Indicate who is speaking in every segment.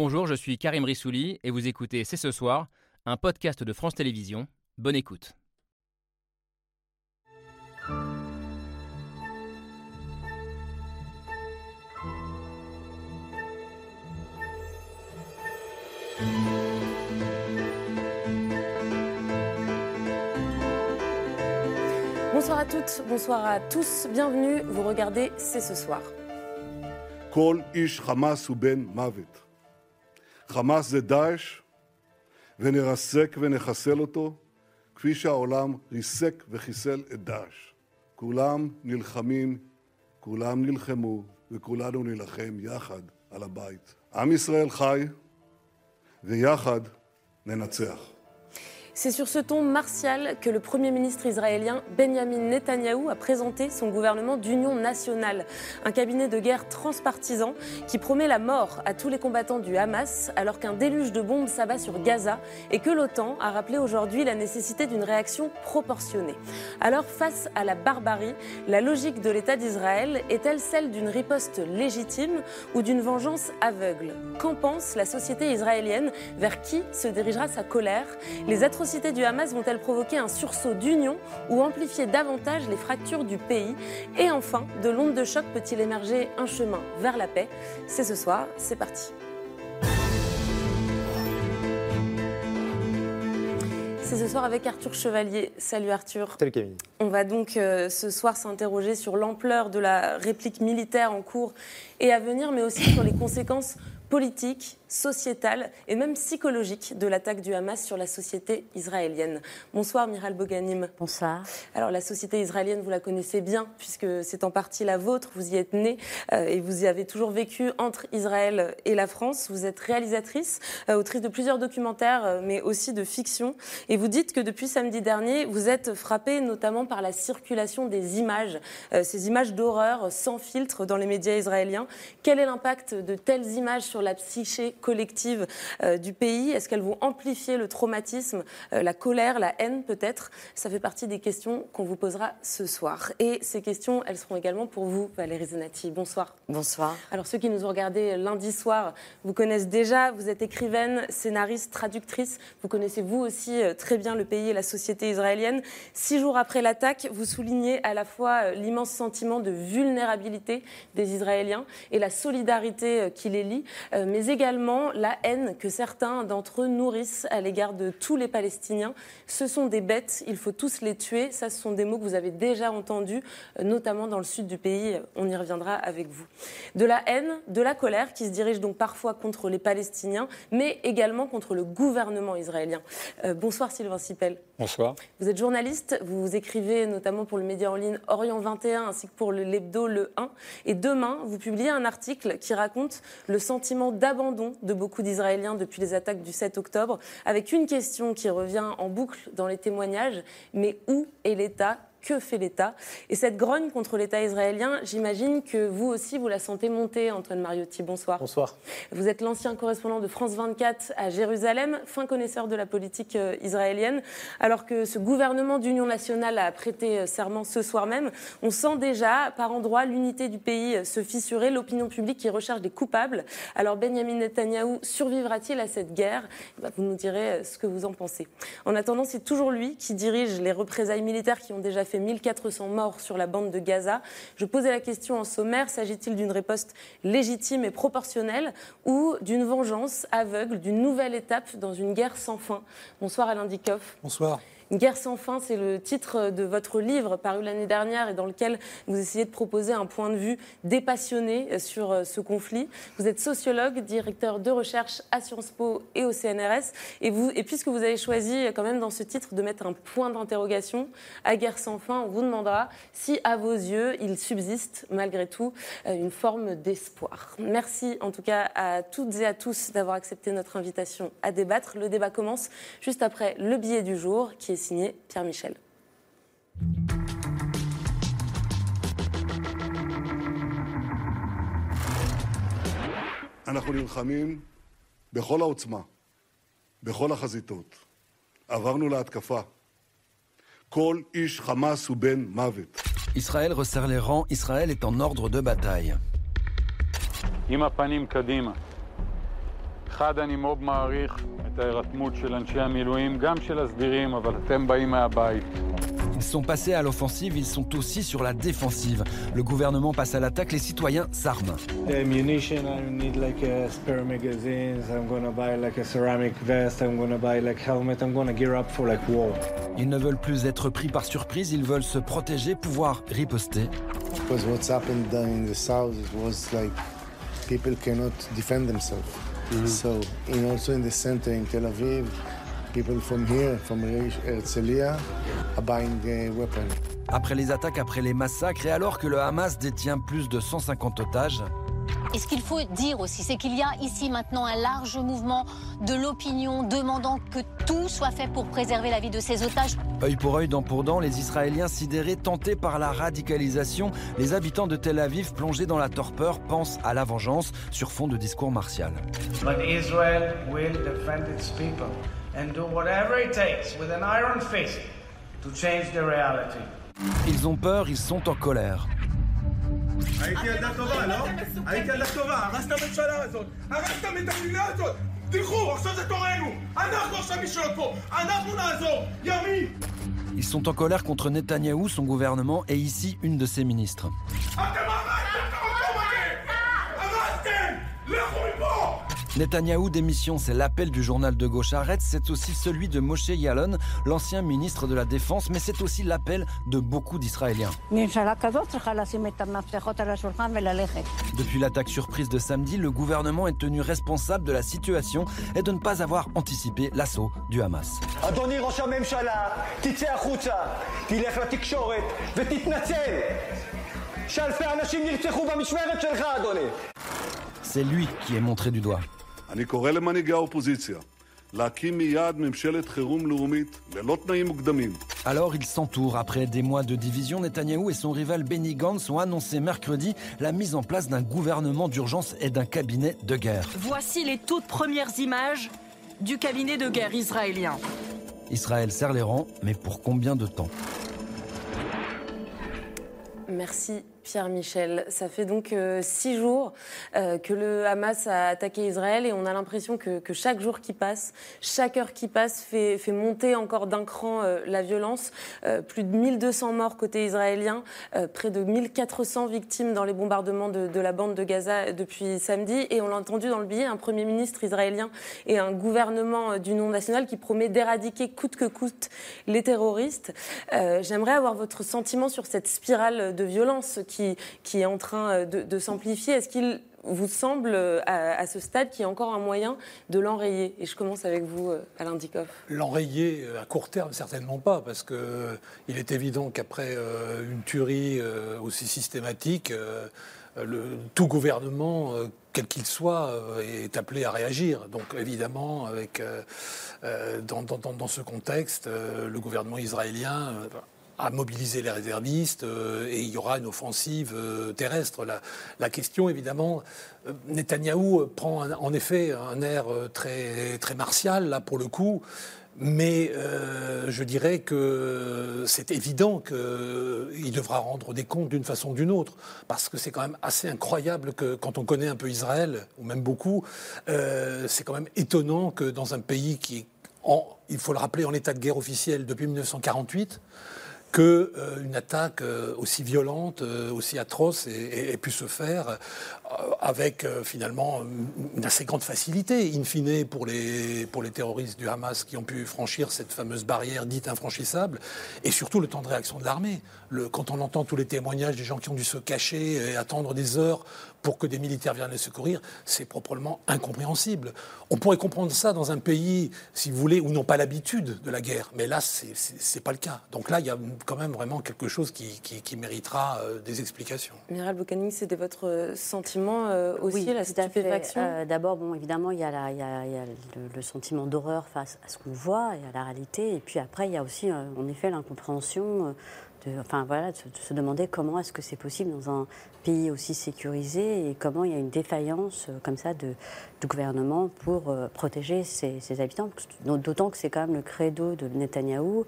Speaker 1: Bonjour, je suis Karim Rissouli et vous écoutez C'est ce soir, un podcast de France Télévisions. Bonne écoute.
Speaker 2: Bonsoir à toutes, bonsoir à tous, bienvenue, vous regardez C'est ce soir.
Speaker 3: חמאס זה דאעש, ונרסק ונחסל אותו, כפי שהעולם ריסק וחיסל את דאעש. כולם נלחמים, כולם נלחמו, וכולנו נילחם יחד על הבית. עם ישראל חי, ויחד ננצח.
Speaker 2: C'est sur ce ton martial que le Premier ministre israélien Benjamin Netanyahou a présenté son gouvernement d'union nationale, un cabinet de guerre transpartisan qui promet la mort à tous les combattants du Hamas alors qu'un déluge de bombes s'abat sur Gaza et que l'OTAN a rappelé aujourd'hui la nécessité d'une réaction proportionnée. Alors face à la barbarie, la logique de l'État d'Israël est-elle celle d'une riposte légitime ou d'une vengeance aveugle? Qu'en pense la société israélienne? Vers qui se dirigera sa colère? Du Hamas vont-elles provoquer un sursaut d'union ou amplifier davantage les fractures du pays Et enfin, de l'onde de choc peut-il émerger un chemin vers la paix C'est ce soir, c'est parti. C'est ce soir avec Arthur Chevalier. Salut Arthur.
Speaker 4: Salut Camille.
Speaker 2: On va donc euh, ce soir s'interroger sur l'ampleur de la réplique militaire en cours et à venir, mais aussi sur les conséquences politiques, sociétales et même psychologiques de l'attaque du Hamas sur la société israélienne. Bonsoir Miral Boganim.
Speaker 5: Bonsoir.
Speaker 2: Alors la société israélienne, vous la connaissez bien puisque c'est en partie la vôtre, vous y êtes née euh, et vous y avez toujours vécu entre Israël et la France. Vous êtes réalisatrice, euh, autrice de plusieurs documentaires euh, mais aussi de fiction et vous dites que depuis samedi dernier, vous êtes frappée notamment par la circulation des images, ces images d'horreur sans filtre dans les médias israéliens. Quel est l'impact de telles images sur la psyché collective euh, du pays Est-ce qu'elles vont amplifier le traumatisme, euh, la colère, la haine peut-être? Ça fait partie des questions qu'on vous posera ce soir. Et ces questions, elles seront également pour vous, Valérie Zenati. Bonsoir.
Speaker 5: Bonsoir.
Speaker 2: Alors ceux qui nous ont regardés lundi soir vous connaissent déjà. Vous êtes écrivaine, scénariste, traductrice. Vous connaissez vous aussi euh, très bien le pays et la société israélienne. Six jours après l'attaque, vous soulignez à la fois l'immense sentiment de vulnérabilité des Israéliens et la solidarité qui les lie, mais également la haine que certains d'entre eux nourrissent à l'égard de tous les Palestiniens. Ce sont des bêtes, il faut tous les tuer. Ça, ce sont des mots que vous avez déjà entendus, euh, notamment dans le sud du pays. On y reviendra avec vous. De la haine, de la colère qui se dirige donc parfois contre les Palestiniens, mais également contre le gouvernement israélien. Euh, bonsoir Sylvain Sipel.
Speaker 4: Bonsoir.
Speaker 2: Vous êtes journaliste, vous écrivez notamment pour le média en ligne Orient 21 ainsi que pour l'hebdo Le 1. Et demain, vous publiez un article qui raconte le sentiment d'abandon de beaucoup d'Israéliens depuis les attaques du 7 octobre, avec une question qui revient en boucle dans les témoignages, mais où est l'État que fait l'État Et cette grogne contre l'État israélien, j'imagine que vous aussi, vous la sentez monter, Antoine Mariotti. Bonsoir.
Speaker 4: Bonsoir.
Speaker 2: Vous êtes l'ancien correspondant de France 24 à Jérusalem, fin connaisseur de la politique euh, israélienne. Alors que ce gouvernement d'union nationale a prêté euh, serment ce soir même, on sent déjà par endroits l'unité du pays euh, se fissurer, l'opinion publique qui recherche des coupables. Alors Benjamin Netanyahou survivra-t-il à cette guerre? Eh ben, Vous nous direz ce que vous en pensez. En attendant, c'est toujours lui qui dirige les représailles militaires qui ont déjà fait 1400 morts sur la bande de Gaza. Je posais la question en sommaire, s'agit-il d'une riposte légitime et proportionnelle ou d'une vengeance aveugle, d'une nouvelle étape dans une guerre sans fin? Bonsoir Alain Dikoff.
Speaker 4: Bonsoir.
Speaker 2: Guerre sans fin, c'est le titre de votre livre paru l'année dernière et dans lequel vous essayez de proposer un point de vue dépassionné sur euh, ce conflit. Vous êtes sociologue, directeur de recherche à Sciences Po et au CNRS. Et, et puisque vous avez choisi euh, quand même dans ce titre de mettre un point d'interrogation à guerre sans fin, on vous demandera si à vos yeux il subsiste malgré tout euh, une forme d'espoir. Merci en tout cas à toutes et à tous d'avoir accepté notre invitation à débattre. Le débat commence juste après le billet du jour qui est signé Pierre Michel.
Speaker 3: אנחנו נלחמים בכל העוצמה, בכל החזיתות. עברנו להתקפה. כל איש חמאס הוא בן מוות.
Speaker 6: Israël resserre les rangs, Israël est en ordre de bataille.
Speaker 7: עם הפנים קדימה.
Speaker 4: אחד, אני מאוד מעריך את ההירתמות של אנשי המילואים, גם של הסדירים, אבל אתם באים מהבית.
Speaker 6: Ils sont passés à l'offensive, ils sont aussi sur la défensive. Le gouvernement passe à l'attaque, les citoyens s'arment.
Speaker 5: The ammunition, I need like a spare magazines. I'm gonna buy like a ceramic vest. I'm gonna buy like helmet. I'm gonna gear up for like war.
Speaker 6: Ils ne veulent plus être pris par surprise, ils veulent se protéger, pouvoir riposter.
Speaker 7: Because what's happened in the south it was like people cannot defend themselves. So, and also in the center in Tel Aviv, people from here, from Herzliya, are buying uh, weapons.
Speaker 6: Après les attaques, après les massacres, et alors que le Hamas détient plus de 150 otages,
Speaker 8: Et ce qu'il faut dire aussi, c'est qu'il y a ici maintenant un large mouvement de l'opinion demandant que tout soit fait pour préserver la vie de ces otages.
Speaker 6: œil pour œil, dent pour dent, les Israéliens sidérés, tentés par la radicalisation, les habitants de Tel Aviv plongés dans la torpeur pensent à la vengeance sur fond de discours martial.
Speaker 9: But Israel will defend its people and do whatever it takes with an iron fist to change the reality.
Speaker 6: Ils ont peur, ils sont en colère.
Speaker 10: הייתי ילדה טובה, לא? הייתי ילדה טובה, הרסת הממשלה הזאת, הרסתם את המדינה הזאת! תלכו, עכשיו זה תורנו! אנחנו עכשיו נשלוט פה! אנחנו נעזור! ימין!
Speaker 6: Ils sont en colère contre Netanyahou, son gouvernement, et ici une de ses ministres. Netanyahou démission, c'est l'appel du journal de gauche Arrête, c'est aussi celui de Moshe Yalon, l'ancien ministre de la Défense, mais c'est aussi l'appel de beaucoup d'Israéliens. Depuis l'attaque surprise de samedi, le gouvernement est tenu responsable de la situation et de ne pas avoir anticipé l'assaut du Hamas. C'est lui qui est montré du doigt.
Speaker 3: אני קורא למנהיגי האופוזיציה להקים מיד ממשלת חירום לאומית ללא תנאים מוקדמים.
Speaker 6: Alors il s'entoure. Après des mois de division, Netanyahou et son rival Benny Gantz ont annoncé mercredi la mise en place d'un gouvernement d'urgence et d'un cabinet de guerre.
Speaker 11: Voici les toutes premières images du cabinet de guerre israélien.
Speaker 6: Israël serre les rangs, mais pour combien de temps
Speaker 2: Merci Pierre Michel. Ça fait donc euh, six jours euh, que le Hamas a attaqué Israël et on a l'impression que, que chaque jour qui passe, chaque heure qui passe fait, monter encore d'un cran euh, la violence. Plus de 1200 morts côté israélien, près de 1400 victimes dans les bombardements de, de la bande de Gaza depuis samedi. Et on l'a entendu dans le billet, un Premier ministre israélien et un gouvernement euh, d'union nationale qui promet d'éradiquer coûte que coûte les terroristes. J'aimerais avoir votre sentiment sur cette spirale de violence qui, qui est en train euh, de, s'amplifier. Est-ce qu'il vous semble, euh, à, ce stade, qu'il y a encore un moyen de l'enrayer? Et je commence avec vous, euh, Alain Dikoff.
Speaker 12: L'enrayer à court terme, certainement pas, parce que euh, il est évident qu'après une tuerie aussi systématique, tout gouvernement, quel qu'il soit, est appelé à réagir. Donc évidemment, avec, dans, ce contexte, le gouvernement israélien a mobilisé les réservistes euh, et il y aura une offensive euh, terrestre. La, question, évidemment, euh, Netanyahou prend en effet un air très, très martial, là, pour le coup. Mais je dirais que c'est évident qu'il devra rendre des comptes d'une façon ou d'une autre. Parce que c'est quand même assez incroyable que quand on connaît un peu Israël, ou même beaucoup, c'est quand même étonnant que dans un pays qui est, il faut le rappeler, en état de guerre officielle depuis 1948, que euh, attaque euh, aussi violente, euh, aussi atroce ait, pu se faire avec finalement une assez grande facilité, in fine, pour les, terroristes du Hamas qui ont pu franchir cette fameuse barrière dite infranchissable, et surtout le temps de réaction de l'armée. Quand on entend tous les témoignages des gens qui ont dû se cacher et attendre des heures pour que des militaires viennent les secourir, c'est proprement incompréhensible. On pourrait comprendre ça dans un pays, si vous voulez, où ils n'ont pas l'habitude de la guerre, mais là, c'est- pas le cas. Donc là, il y a quand même vraiment quelque chose qui, qui- qui méritera euh, des explications.
Speaker 2: Miral Boukaning, c'était votre euh, sentiment euh, aussi,
Speaker 13: oui,
Speaker 2: la stupéfaction
Speaker 13: Euh, D'abord, bon, évidemment, il y a, la- il y a- il y a le, le sentiment d'horreur face à ce qu'on voit et à la réalité. Et puis après, il y a aussi, euh, en effet, l'incompréhension. De, enfin voilà, de se, de demander comment est-ce que c'est possible dans un pays aussi sécurisé et comment il y a une défaillance euh, comme ça de, du gouvernement pour euh, protéger ses, habitants. D'autant que c'est quand même le credo de Netanyahou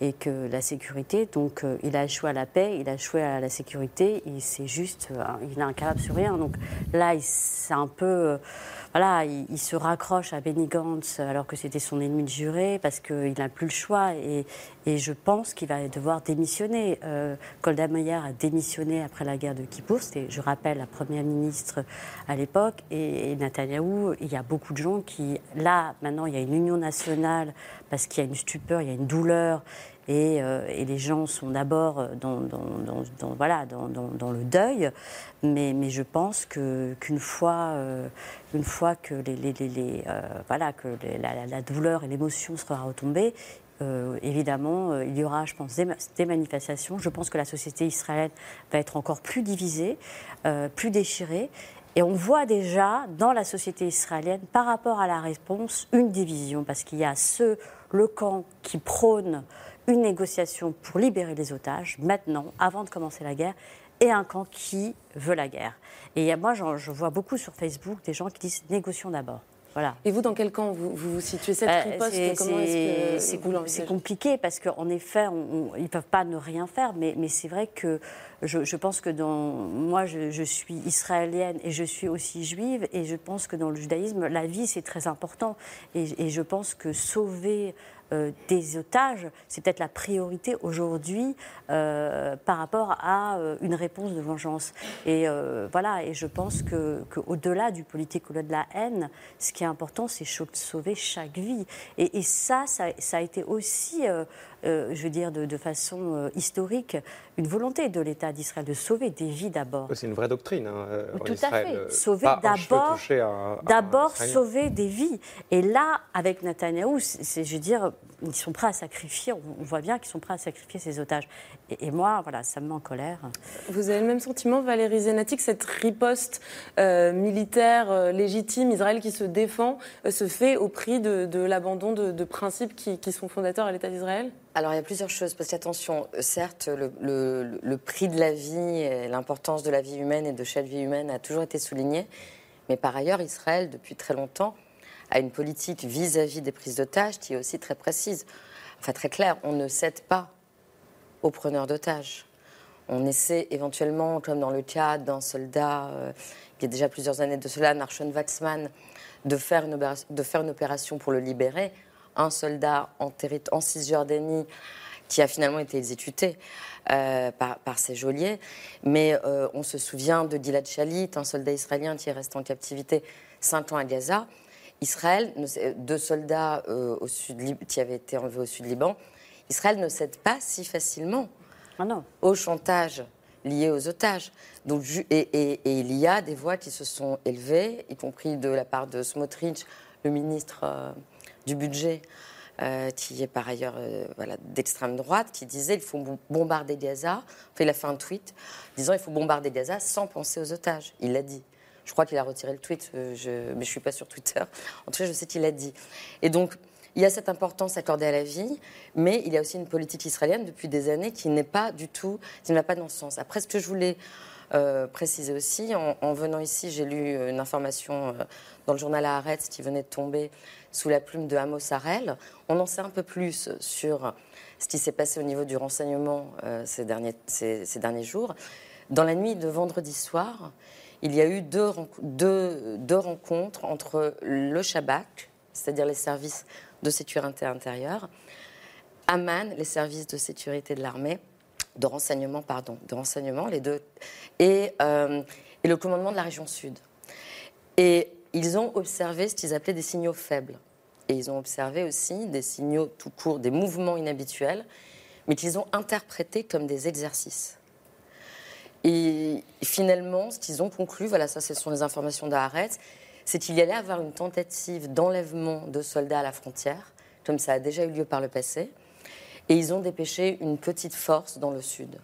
Speaker 13: et que la sécurité, donc euh, il a échoué à la paix, il a échoué à la sécurité, et c'est juste, il est incapable sur rien. Donc là, il- c'est un peu, voilà, il, se raccroche à Benny Gantz alors que c'était son ennemi juré parce qu'il n'a plus le choix et, je pense qu'il va devoir démissionner. Euh, Golda a démissionné après la guerre de Kippour, c'était, je rappelle, la première ministre à l'époque. Et, et Netanyahou, il y a beaucoup de gens qui, là, maintenant, il y a une union nationale parce qu'il y a une stupeur, il y a une douleur. Euh, et, les gens sont d'abord dans, voilà, dans, le deuil, mais, mais je pense qu'une fois, euh, une fois que, les, les, euh, voilà, que la, douleur et l'émotion sera retombée, évidemment, il y aura, je pense, des, manifestations. Je pense que la société israélienne va être encore plus divisée, plus déchirée. Et on voit déjà dans la société israélienne, par rapport à la réponse, une division, parce qu'il y a ceux, le camp qui prône une négociation pour libérer les otages, maintenant, avant de commencer la guerre, et un camp qui veut la guerre. Et moi, je vois beaucoup sur Facebook des gens qui disent négocions d'abord. Voilà.
Speaker 2: Et vous, dans quel camp vous vous, situez cette riposte
Speaker 13: C'est compliqué parce qu'en effet, ils ne peuvent pas ne rien faire, mais, mais c'est vrai que je, pense que dans, moi, je, suis israélienne et je suis aussi juive, et je pense que dans le judaïsme, la vie, c'est très important. Et, et, je pense que sauver des otages, c'est peut-être la priorité aujourd'hui euh, par rapport à euh, une réponse de vengeance. Et voilà, et je pense qu'au-delà du politique, au-delà de la haine, ce qui est important, c'est sauver chaque vie. Et, ça, ça, a été aussi, je veux dire, de, façon historique, une volonté de l'État d'Israël de sauver des vies d'abord.
Speaker 14: C'est une vraie doctrine. Hein,
Speaker 13: Tout à fait. Sauver d'abord, d'abord sauver des vies. Et là, avec Netanyahou, c'est, je veux dire, ils sont prêts à sacrifier, on voit bien qu'ils sont prêts à sacrifier ces otages. Et, moi, voilà, ça me met en colère.
Speaker 2: Vous avez le même sentiment, Valérie Zenatik, cette riposte euh, militaire euh, légitime, Israël qui se défend, euh, se fait au prix de, l'abandon de, principes qui, sont fondateurs à l'État d'Israël?
Speaker 15: Alors il y a plusieurs choses, parce qu'attention, certes, le, le, prix de la vie et l'importance de la vie humaine et de chaque vie humaine a toujours été souligné, mais par ailleurs, Israël, depuis très longtemps, à une politique vis-à-vis des prises d'otages qui est aussi très précise, enfin très claire. On ne cède pas aux preneurs d'otages. On essaie éventuellement, comme dans le cas d'un soldat euh, qui est déjà plusieurs années de cela, Narshon Waxman, de faire, une opération, de faire une opération pour le libérer. Un soldat en, Cisjordanie qui a finalement été exécuté euh, par, ses geôliers. Mais euh, on se souvient de Gilad Shalit, un soldat israélien qui est resté en captivité cinq ans à Gaza. Israël, deux soldats euh, au sud, qui avaient été enlevés au sud Liban, Israël ne cède pas si facilement
Speaker 13: ah non.
Speaker 15: au chantage lié aux otages. Donc, et, il y a des voix qui se sont élevées, y compris de la part de Smotrich, le ministre euh, du budget, euh, qui est par ailleurs voilà, d'extrême droite, qui disait il faut bombarder Gaza. Enfin, il a fait un tweet disant il faut bombarder Gaza sans penser aux otages. Il l'a dit. Je crois qu'il a retiré le tweet, euh, je, mais je ne suis pas sur Twitter. En tout cas, je sais qu'il l'a dit. Et donc, il y a cette importance accordée à la vie, mais il y a aussi une politique israélienne depuis des années qui n'est pas du tout, qui ne va pas dans ce sens. Après, ce que je voulais euh, préciser aussi, en, venant ici, j'ai lu une information euh, dans le journal Haaretz qui venait de tomber sous la plume de Amos Harel. On en sait un peu plus sur ce qui s'est passé au niveau du renseignement ces, derniers, ces, ces derniers jours. Dans la nuit de vendredi soir, il y a eu deux, rencontres entre le Shabak, c'est-à-dire les services de sécurité intérieure, Aman, les services de sécurité de l'armée, de renseignement, pardon, de renseignement, les deux, et, euh, et le commandement de la région sud. Et ils ont observé ce qu'ils appelaient des signaux faibles. Et ils ont observé aussi des signaux tout court, des mouvements inhabituels, mais qu'ils ont interprétés comme des exercices. Et finalement, ce qu'ils ont conclu, voilà, ça, ce sont les informations d'Aaretz, c'est qu'il y allait avoir une tentative d'enlèvement de soldats à la frontière, comme ça a déjà eu lieu par le passé. Et ils ont dépêché une petite force dans le sud.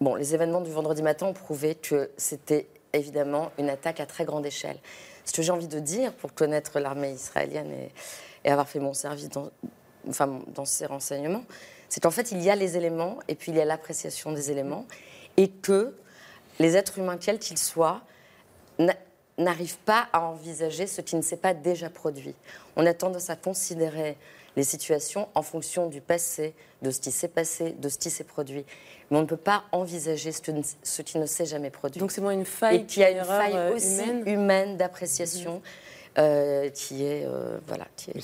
Speaker 15: Bon, les événements du vendredi matin ont prouvé que c'était évidemment une attaque à très grande échelle. Ce que j'ai envie de dire, pour connaître l'armée israélienne et, avoir fait mon service dans, enfin, dans ces renseignements, c'est qu'en fait, il y a les éléments et puis il y a l'appréciation des éléments et que les êtres humains, quels qu'ils soient, n'arrive pas à envisager ce qui ne s'est pas déjà produit. On a tendance à considérer les situations en fonction du passé, de ce qui s'est passé, de ce qui s'est produit. Mais on ne peut pas envisager ce, qui ne s'est jamais produit.
Speaker 2: Donc c'est moins une faille
Speaker 15: Et qu'il y a une faille
Speaker 2: euh,
Speaker 15: aussi
Speaker 2: humaine.
Speaker 15: humaine, d'appréciation euh, qui est... euh, voilà, qui est-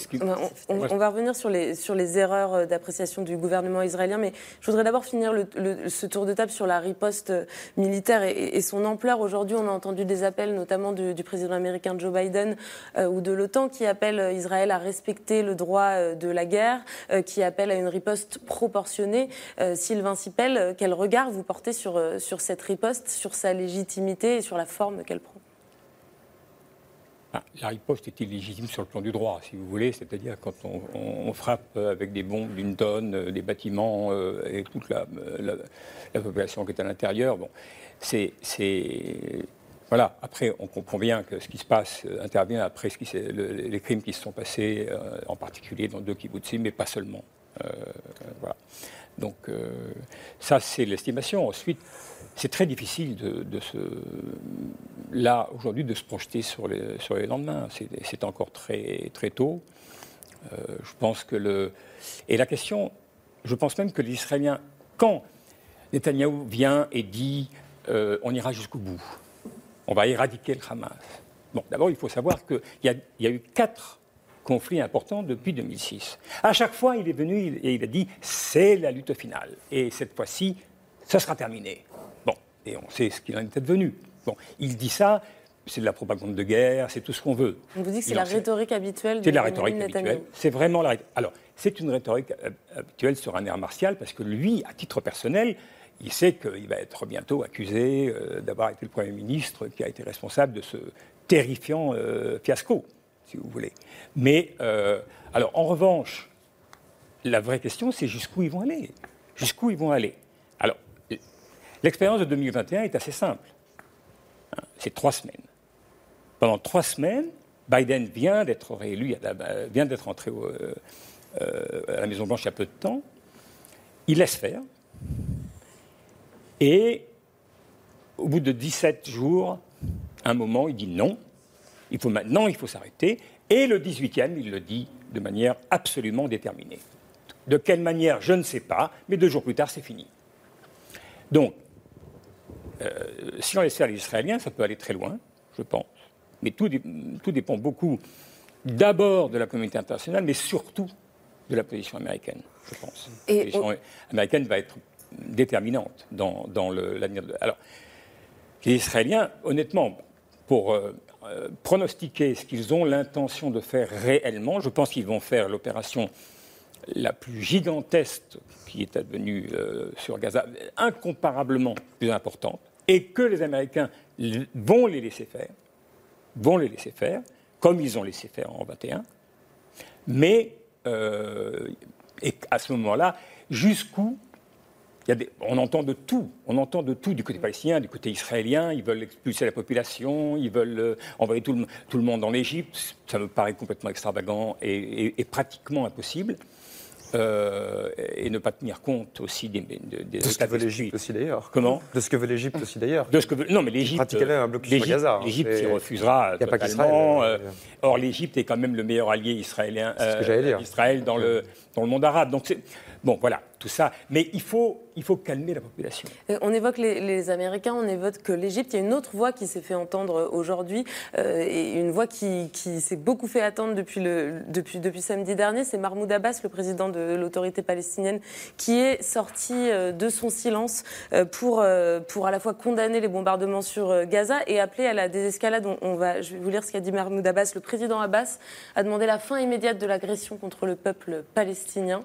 Speaker 2: On, on- on va revenir sur les, sur les erreurs euh, d'appréciation du gouvernement israélien, mais je voudrais d'abord finir le- le- ce tour de table sur la riposte euh, militaire et, et son ampleur. Aujourd'hui, on a entendu des appels, notamment du, du président américain Joe Biden euh, ou de l'OTAN, qui appellent euh, Israël à respecter le droit de la guerre, qui appellent à une riposte proportionnée. Sylvain Sipel, quel regard vous portez sur, sur cette riposte, sur sa légitimité et sur la forme qu'elle prend
Speaker 14: Ah, La riposte est illégitime sur le plan du droit, si vous voulez, c'est-à-dire quand on, frappe avec des bombes d'une tonne, euh, des bâtiments euh, et toute la, euh, la- la population qui est à l'intérieur. Bon, c'est, voilà. Après, on comprend bien que ce qui se passe euh, intervient après ce qui les crimes qui se sont passés, euh, en particulier dans deux kibbutzim, mais pas seulement. Euh, voilà. Donc euh, ça, c'est l'estimation. Ensuite, c'est très difficile de, se, là, aujourd'hui, de se projeter sur les, sur les lendemains. C'est, encore très, très tôt. Euh, je pense que le... Et la question, je pense même que les Israéliens, quand Netanyahou vient et dit euh, on ira jusqu'au bout, on va éradiquer le Hamas. Bon, d'abord, il faut savoir qu'il y, y a eu quatre conflits importants depuis 2006. À chaque fois, il est venu et il a dit c'est la lutte finale. Et cette fois-ci, ça sera terminé. Bon, et on sait ce qu'il en est devenu. Bon, il dit ça, c'est de la propagande de guerre, c'est tout ce qu'on veut.
Speaker 2: On vous dit que c'est la rhétorique habituelle de
Speaker 14: c'est de la rhétorique habituelle. C'est vraiment la rhétorique. Alors, c'est une rhétorique habituelle sur un air martial parce que lui, à titre personnel, il sait qu'il va être bientôt accusé euh, d'avoir été le Premier ministre qui a été responsable de ce terrifiant euh, fiasco, si vous voulez. Mais, euh, alors, en revanche, la vraie question, c'est jusqu'où ils vont aller? Jusqu'où ils vont aller? L'expérience de 2021 est assez simple. Hein, C'est trois semaines. Pendant trois semaines, Biden vient d'être réélu, la- vient d'être entré euh, euh, à la Maison-Blanche il y a peu de temps. Il laisse faire. Et au bout de 17 jours, un moment, il dit non, il faut maintenant, il faut s'arrêter. Et le 18e, il le dit de manière absolument déterminée. De quelle manière, je ne sais pas, mais deux jours plus tard, c'est fini. Donc, euh, si on laisse faire les Israéliens, ça peut aller très loin, je pense. Mais tout, dé- tout dépend beaucoup d'abord de la communauté internationale, mais surtout de la position américaine, je pense.
Speaker 2: Et
Speaker 14: la position américaine va être déterminante dans, l'avenir de. Alors, les Israéliens, honnêtement, pour euh, euh, pronostiquer ce qu'ils ont l'intention de faire réellement, je pense qu'ils vont faire l'opération la plus gigantesque qui est advenue euh, sur Gaza, incomparablement plus importante, et que les Américains vont les laisser faire, vont les laisser faire, comme ils ont laissé faire en 21, mais euh, à ce moment-là, jusqu'où on entend de tout, on entend de tout du côté palestinien, du côté israélien. Ils veulent expulser la population, ils veulent euh, envoyer tout le, monde en Égypte. Ça me paraît complètement extravagant et pratiquement impossible. Euh, et ne pas tenir compte aussi des, des, des
Speaker 16: De ce que veut l'Égypte aussi d'ailleurs.
Speaker 14: Comment
Speaker 16: De ce que veut l'Égypte aussi d'ailleurs.
Speaker 14: de ce que veut- non mais l'Égypte
Speaker 16: un blocus sur
Speaker 14: l'Égypte-
Speaker 16: Gaza, hein.
Speaker 14: l'Égypte y refusera
Speaker 16: y a pas
Speaker 14: totalement.
Speaker 16: qu'Israël,
Speaker 14: euh, or l'Égypte est quand même le meilleur allié israélien
Speaker 16: dire.
Speaker 14: Israël dans le dans le monde arabe donc c'est bon voilà tout ça mais il faut calmer la population
Speaker 2: Et On évoque les, Américains, on évoque l'Égypte. Il y a une autre voix qui s'est fait entendre aujourd'hui, euh, et une voix qui, s'est beaucoup fait attendre depuis, samedi dernier. C'est Mahmoud Abbas, le président de l'autorité palestinienne, qui est sorti euh, de son silence euh, pour, euh, à la fois condamner les bombardements sur euh, Gaza et appeler à la désescalade. Je vais vous lire ce qu'a dit Mahmoud Abbas. Le président Abbas a demandé la fin immédiate de l'agression contre le peuple palestinien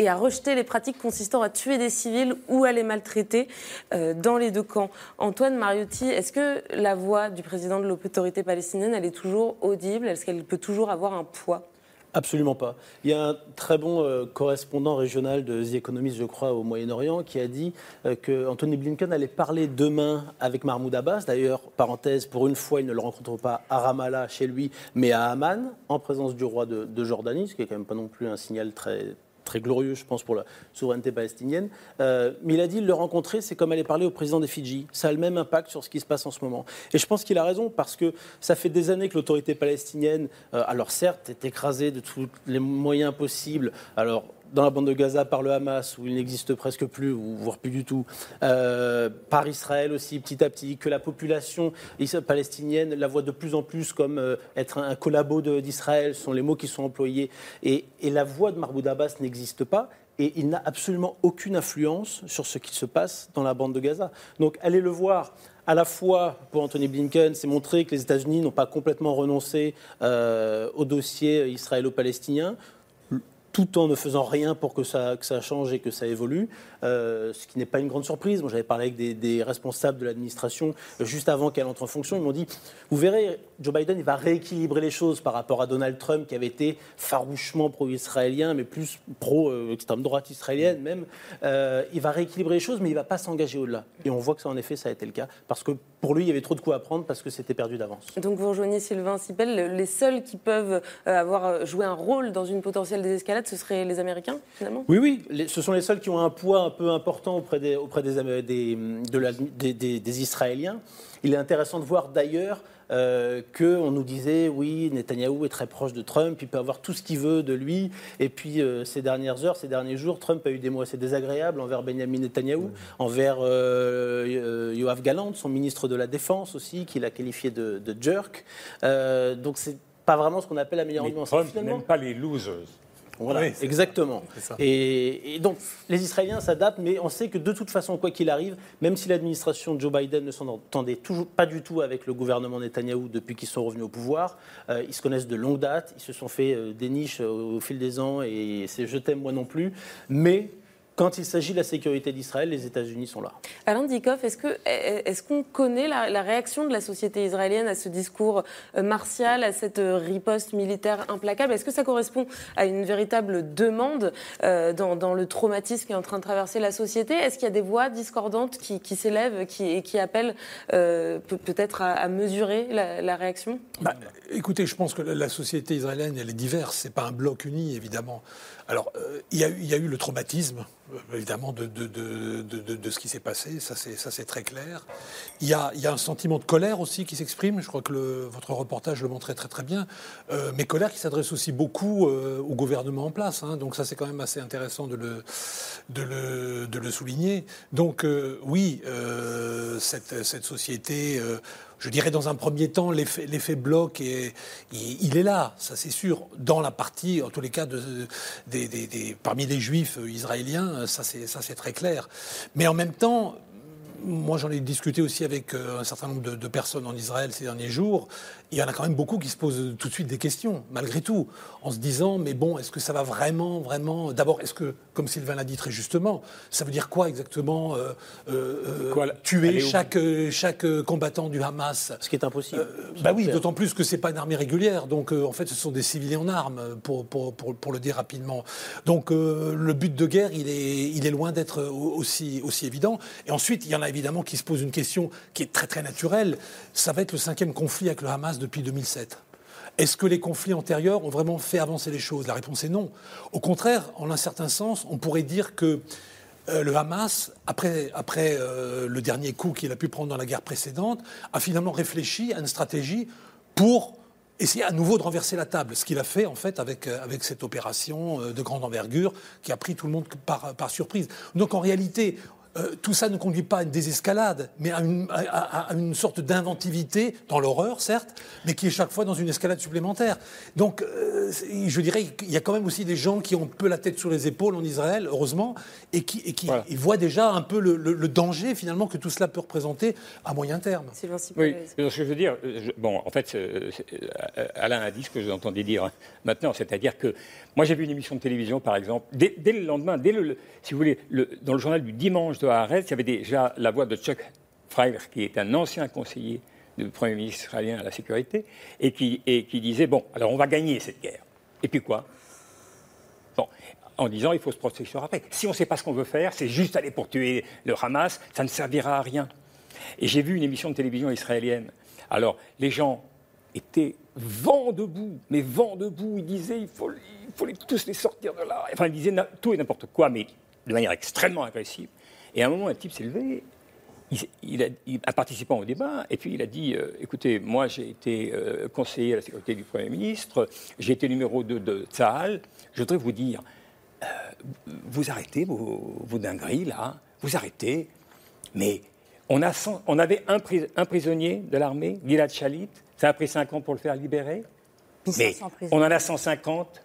Speaker 2: et à rejeter les pratiques consistant à tuer des civils ou à les maltraiter euh, dans les deux camps. Antoine Mariotti, est-ce que la voix du président de l'autorité palestinienne, elle est toujours audible? Est-ce qu'elle peut toujours avoir un poids?
Speaker 17: Absolument pas. Il y a un très bon euh, correspondant régional de The Economist, je crois, au Moyen-Orient, qui a dit euh, que Anthony Blinken allait parler demain avec Mahmoud Abbas. D'ailleurs, parenthèse, pour une fois, il ne le rencontre pas à Ramallah, chez lui, mais à Amman, en présence du roi de, de Jordanie, ce qui est quand même pas non plus un signal très très glorieux, je pense, pour la souveraineté palestinienne. Mais il a dit le rencontrer, c'est comme aller parler au président des Fidji. Ça a le même impact sur ce qui se passe en ce moment. Et je pense qu'il a raison parce que ça fait des années que l'autorité palestinienne, euh, alors certes, est écrasée de tous les moyens possibles. Alors dans la bande de Gaza par le Hamas, où il n'existe presque plus, voire plus du tout, euh, par Israël aussi, petit à petit, que la population palestinienne la voit de plus en plus comme euh, être un, collabo d'Israël, ce sont les mots qui sont employés, et, la voix de Mahmoud Abbas n'existe pas, et il n'a absolument aucune influence sur ce qui se passe dans la bande de Gaza. Donc allez le voir, à la fois pour Anthony Blinken, c'est montrer que les États-Unis n'ont pas complètement renoncé euh, au dossier israélo-palestinien tout en ne faisant rien pour que ça, que ça change et que ça évolue, euh, ce qui n'est pas une grande surprise. Moi, j'avais parlé avec des, responsables de l'administration euh, juste avant qu'elle entre en fonction. Ils m'ont dit, vous verrez, Joe Biden, il va rééquilibrer les choses par rapport à Donald Trump, qui avait été farouchement pro-israélien, mais plus pro-extrême droite israélienne même. Euh, il va rééquilibrer les choses, mais il ne va pas s'engager au-delà. Et on voit que ça, en effet, ça a été le cas, parce que pour lui, il y avait trop de coups à prendre, parce que c'était perdu d'avance.
Speaker 2: Donc vous rejoignez Sylvain Sipel, les seuls qui peuvent avoir joué un rôle dans une potentielle désescalade ce seraient les Américains, finalement?
Speaker 17: Oui, oui. ce sont les seuls qui ont un poids un peu important auprès des, auprès des, des, des, Israéliens. Il est intéressant de voir d'ailleurs euh, qu'on nous disait, oui, Netanyahou est très proche de Trump, il peut avoir tout ce qu'il veut de lui. Et puis, euh, ces dernières heures, ces derniers jours, Trump a eu des mots assez désagréables envers Benjamin Netanyahou, envers euh, Yoav Galant, son ministre de la Défense aussi, qu'il a qualifié de, de jerk. donc, c'est pas vraiment ce qu'on appelle la meilleure
Speaker 14: Mais Trump n'aime pas les losers.
Speaker 17: Voilà, exactement. Et, donc, les Israéliens s'adaptent, mais on sait que de toute façon, quoi qu'il arrive, même si l'administration de Joe Biden ne s'entendait toujours pas du tout avec le gouvernement Netanyahou depuis qu'ils sont revenus au pouvoir, euh, ils se connaissent de longue date, ils se sont fait euh, des niches au, fil des ans, et c'est je t'aime moi non plus. Mais quand il s'agit de la sécurité d'Israël, les États-Unis sont là.
Speaker 2: Alain Dikoff, est-ce qu'on est qu'on connaît la, réaction de la société israélienne à ce discours euh, martial, à cette euh, riposte militaire implacable? Est-ce que ça correspond à une véritable demande euh, dans, le traumatisme qui est en train de traverser la société? Est-ce qu'il y a des voix discordantes qui, s'élèvent qui, et qui appellent peut-être à, mesurer la, réaction?
Speaker 12: Bah, Écoutez, je pense que la société israélienne, elle est diverse. C'est pas un bloc uni, évidemment. Alors, il y, a eu le traumatisme euh, évidemment, de, ce qui s'est passé, ça c'est très clair. Il y, a, un sentiment de colère aussi qui s'exprime, je crois que votre reportage le montrait très très bien, euh, mais colère qui s'adresse aussi beaucoup euh, au gouvernement en place, hein. donc ça c'est quand même assez intéressant de le, souligner. Donc oui, cette, société je dirais dans un premier temps, l'effet bloc, et, il, est là, ça c'est sûr, dans la partie, en tous les cas, parmi les juifs israéliens, ça c'est très clair. Mais en même temps, moi j'en ai discuté aussi avec euh, un certain nombre de, personnes en Israël ces derniers jours, il y en a quand même beaucoup qui se posent tout de suite des questions, malgré tout, en se disant, mais bon, est-ce que ça va vraiment, vraiment... D'abord, est-ce que, comme Sylvain l'a dit très justement, ça veut dire quoi exactement euh, euh, euh tuer chaque, chaque combattant du Hamas?
Speaker 17: Ce qui est impossible.
Speaker 12: bah oui, d'autant plus que c'est pas une armée régulière, donc en fait ce sont des civils en armes, pour, pour, pour, pour le dire rapidement. Donc le but de guerre, il est, il est loin d'être aussi, aussi évident. Et ensuite, il y en a évidemment qui se posent une question qui est très très naturelle, ça va être le cinquième conflit avec le Hamas depuis 2007. Est-ce que les conflits antérieurs ont vraiment fait avancer les choses? La réponse est non. Au contraire, en un certain sens, on pourrait dire que euh, le Hamas, après, après euh, le dernier coup qu'il a pu prendre dans la guerre précédente, a finalement réfléchi à une stratégie pour essayer à nouveau de renverser la table, ce qu'il a fait en fait avec, euh, avec cette opération de grande envergure qui a pris tout le monde par, par surprise. Donc en réalité, euh, tout ça ne conduit pas à une désescalade, mais à une, sorte d'inventivité, dans l'horreur certes, mais qui est chaque fois dans une escalade supplémentaire. Donc euh, je dirais qu'il y a quand même aussi des gens qui ont un peu la tête sur les épaules en Israël, heureusement, et qui, voient déjà un peu le, danger finalement que tout cela peut représenter à moyen terme.
Speaker 14: Oui, ce que je veux dire, bon, en fait, Alain a dit ce que j'entendais dire hein. maintenant, c'est-à-dire que moi j'ai vu une émission de télévision, par exemple, dès, le lendemain, dès le, si vous voulez, dans le journal du dimanche de Haaretz, il y avait déjà la voix de Chuck Freier, qui est un ancien conseiller du Premier ministre israélien à la sécurité, et qui, disait, bon, alors on va gagner cette guerre. Et puis quoi? Bon, en disant, il faut se protéger après. Si on ne sait pas ce qu'on veut faire, c'est juste aller pour tuer le Hamas, ça ne servira à rien. Et j'ai vu une émission de télévision israélienne. Alors, les gens étaient vent debout, mais vent debout. Ils disaient, il faut, il faut les, tous les sortir de là. Enfin, il disait na- tout et n'importe quoi, mais de manière extrêmement agressive. Et à un moment, un type s'est levé, il, il a, il- un participant au débat, et puis il a dit euh, écoutez, moi j'ai été euh, conseiller à la sécurité du Premier ministre, j'ai été numéro 2 de Tsahal, je voudrais vous dire euh, vous arrêtez vos, vos dingueries là, vous arrêtez, mais on, a on avait un, pris- un prisonnier de l'armée, Gilad Shalit, ça a pris 5 ans pour le faire libérer, mais
Speaker 13: 1500 prisonniers.
Speaker 14: on en a 150,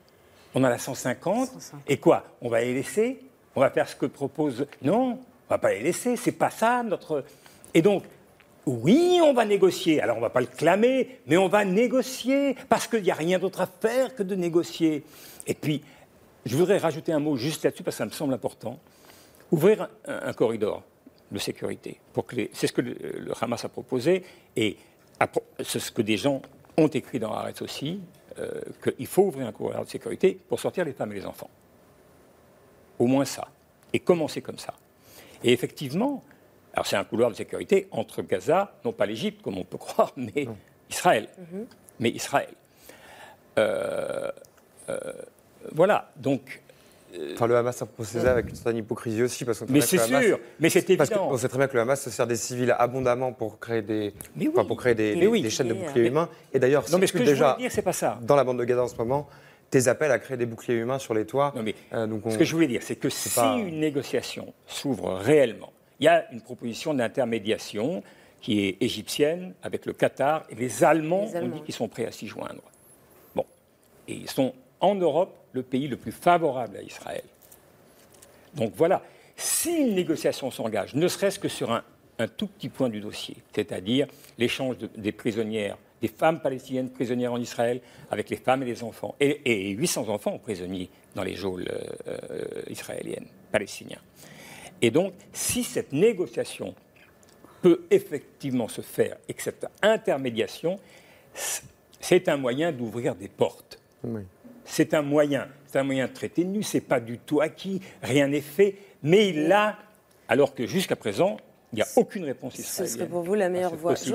Speaker 14: on en a 150, et quoi? On va les laisser? On va faire ce que propose... Non, on va pas les laisser, c'est pas ça notre... Et donc, oui, on va négocier. Alors, on va pas le clamer, mais on va négocier, parce qu'il n'y a rien d'autre à faire que de négocier. Et puis, je voudrais rajouter un mot juste là-dessus, parce que ça me semble important. Ouvrir un, corridor de sécurité. Pour que c'est ce que le, Hamas a proposé, et c'est ce que des gens ont écrit dans Arrête aussi, euh, qu'il faut ouvrir un corridor de sécurité pour sortir les femmes et les enfants. Au moins ça. Et commencer comme ça? Et effectivement, alors c'est un couloir de sécurité entre Gaza, non pas l'Égypte, comme on peut croire, mais Israël. Mais Israël. Euh, euh, voilà, donc. euh,
Speaker 16: Enfin, le Hamas a proposé ça avec une certaine hypocrisie aussi. Parce qu'on sait
Speaker 14: Mais c'est sûr, mais c'est évident.
Speaker 16: on sait très bien que le Hamas se sert des civils abondamment pour créer des, enfin, pour créer des,
Speaker 14: oui.
Speaker 16: chaînes de boucliers
Speaker 14: euh,
Speaker 16: humains. Et d'ailleurs,
Speaker 14: Non, mais ce que je
Speaker 16: déjà
Speaker 14: voulais dire, c'est pas ça.
Speaker 16: dans la bande de Gaza en ce moment, tes appels à créer des boucliers humains sur les toits. Euh, donc on-
Speaker 14: Ce que je voulais dire, c'est que si
Speaker 16: pas-
Speaker 14: une négociation s'ouvre réellement, il y a une proposition d'intermédiation qui est égyptienne avec le Qatar et les Allemands,
Speaker 2: Les Allemands,
Speaker 14: ont dit qu'ils sont prêts à s'y joindre. Bon, et ils sont en Europe le pays le plus favorable à Israël. Donc voilà, si une négociation s'engage, ne serait-ce que sur un, un tout petit point du dossier, c'est-à-dire l'échange de- des prisonnières, des femmes palestiniennes prisonnières en Israël avec les femmes et les enfants, et, et 800 enfants prisonniers dans les geôles euh, euh, israéliennes, palestiniens. Et donc, si cette négociation peut effectivement se faire et que cette intermédiation, c'est un moyen d'ouvrir des portes. C'est un moyen, c'est un moyen très ténu, c'est pas du tout acquis, rien n'est fait, mais il l'a, alors que jusqu'à présent, il n'y a aucune réponse
Speaker 2: Ce
Speaker 14: israélienne.
Speaker 2: serait pour vous la meilleure voie. Je,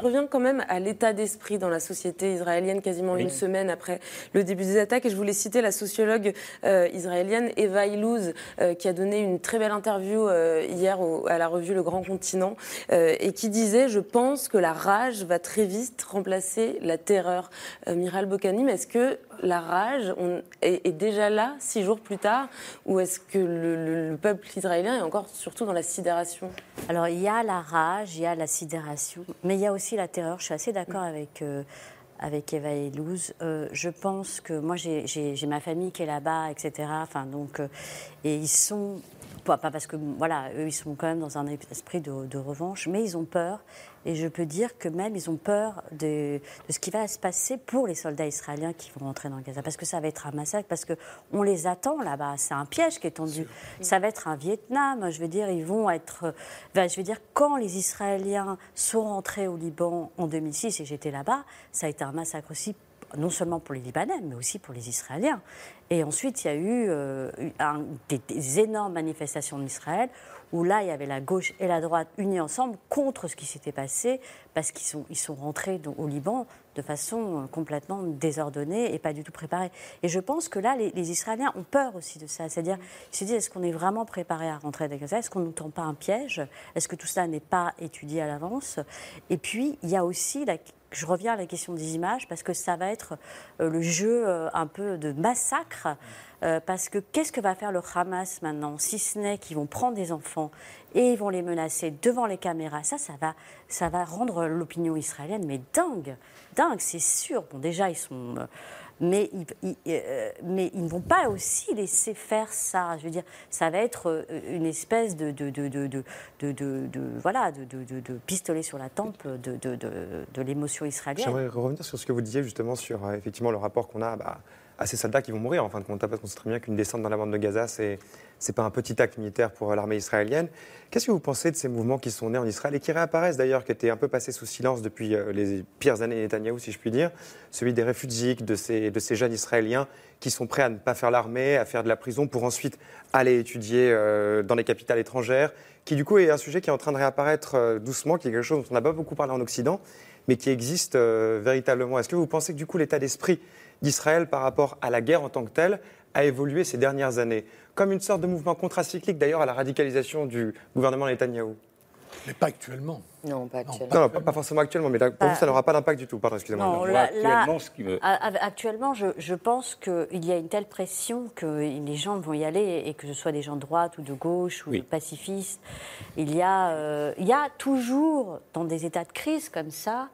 Speaker 2: reviens quand même à l'état d'esprit dans la société israélienne, quasiment
Speaker 14: Oui.
Speaker 2: une semaine après le début des attaques. Et je voulais citer la sociologue euh, israélienne Eva Illouz, euh, qui a donné une très belle interview euh, hier au- à la revue Le Grand Continent, et qui disait Je pense que la rage va très vite remplacer la terreur. Miral Bokanim, est-ce que la rage on, est, est déjà là, six jours plus tard, ou est-ce que le, le- le peuple israélien est encore surtout dans la sidération?
Speaker 13: Alors, il y a la rage, il y a la sidération, mais il y a aussi la terreur. Je suis assez d'accord avec, euh, avec Eva et Louz. Euh, je pense que moi, j'ai- ma famille qui est là-bas, etc. Enfin, donc, euh, et ils sont. Pas, pas parce que, voilà, eux, ils sont quand même dans un esprit de, de revanche, mais ils ont peur. Et je peux dire que même, ils ont peur de, de ce qui va se passer pour les soldats israéliens qui vont rentrer dans Gaza. Parce que ça va être un massacre, parce qu'on les attend là-bas. C'est un piège qui est tendu. Ça va être un Vietnam. Je veux dire, ils vont être. ben, je veux dire, quand les Israéliens sont rentrés au Liban en 2006, et j'étais là-bas, ça a été un massacre aussi non seulement pour les Libanais, mais aussi pour les Israéliens. Et ensuite, il y a eu euh, un- des, des énormes manifestations en Israël, où là, il y avait la gauche et la droite unies ensemble contre ce qui s'était passé, parce qu'ils sont, ils sont rentrés au Liban de façon euh, complètement désordonnée et pas du tout préparée. Et je pense que là, les, Israéliens ont peur aussi de ça. C'est-à-dire, ils se disent, est-ce qu'on est vraiment préparé à rentrer dans Gaza? Est-ce qu'on ne tend pas un piège? Est-ce que tout ça n'est pas étudié à l'avance? Et puis, il y a aussi je reviens à la question des images parce que ça va être euh, le jeu euh, un peu de massacre. Euh, parce que qu'est-ce que va faire le Hamas maintenant Si ce n'est qu'ils vont prendre des enfants et ils vont les menacer devant les caméras. Ça, ça va, ça va rendre l'opinion israélienne mais dingue. Dingue, c'est sûr. Bon, déjà, ils sont. euh, mais ils, euh, ne vont pas aussi laisser faire ça. Je veux dire, ça va être euh, une espèce de, voilà, de, pistolet sur la tempe de, l'émotion israélienne.
Speaker 16: J'aimerais revenir sur ce que vous disiez justement sur euh, effectivement le rapport qu'on a bah, à ces soldats qui vont mourir en fin de compte, hein, parce qu'on sait très bien qu'une descente dans la bande de Gaza, c'est c'est pas un petit acte militaire pour euh, l'armée israélienne. Qu'est-ce que vous pensez de ces mouvements qui sont nés en Israël et qui réapparaissent d'ailleurs, qui étaient un peu passés sous silence depuis euh, les pires années Netanyahou, si je puis dire, celui des réfugiés, de ces, de ces jeunes Israéliens qui sont prêts à ne pas faire l'armée, à faire de la prison pour ensuite aller étudier euh, dans les capitales étrangères, qui du coup est un sujet qui est en train de réapparaître doucement, qui est quelque chose dont on n'a pas beaucoup parlé en Occident. mais qui existe véritablement. Est-ce que vous pensez que du coup l'état d'esprit d'Israël par rapport à la guerre en tant que telle a évolué ces dernières années, comme une sorte de mouvement contracyclique d'ailleurs à la radicalisation du gouvernement Netanyahou
Speaker 12: Mais pas actuellement.
Speaker 15: Non, pas actuellement.
Speaker 16: Non, non, pas, pas forcément actuellement, mais là, pour
Speaker 13: Bah,
Speaker 16: vous, ça n'aura pas d'impact du tout. Pardon, excusez-moi.
Speaker 13: Non,
Speaker 14: voit
Speaker 13: là-
Speaker 14: actuellement
Speaker 13: là,
Speaker 14: ce qui me-
Speaker 13: a- a- actuellement, je, je pense qu'il y a une telle pression que les gens vont y aller, et que ce soit des gens de droite ou de gauche ou
Speaker 14: Oui.
Speaker 13: de pacifistes. Il y, a, euh, il y a toujours, dans des états de crise comme ça,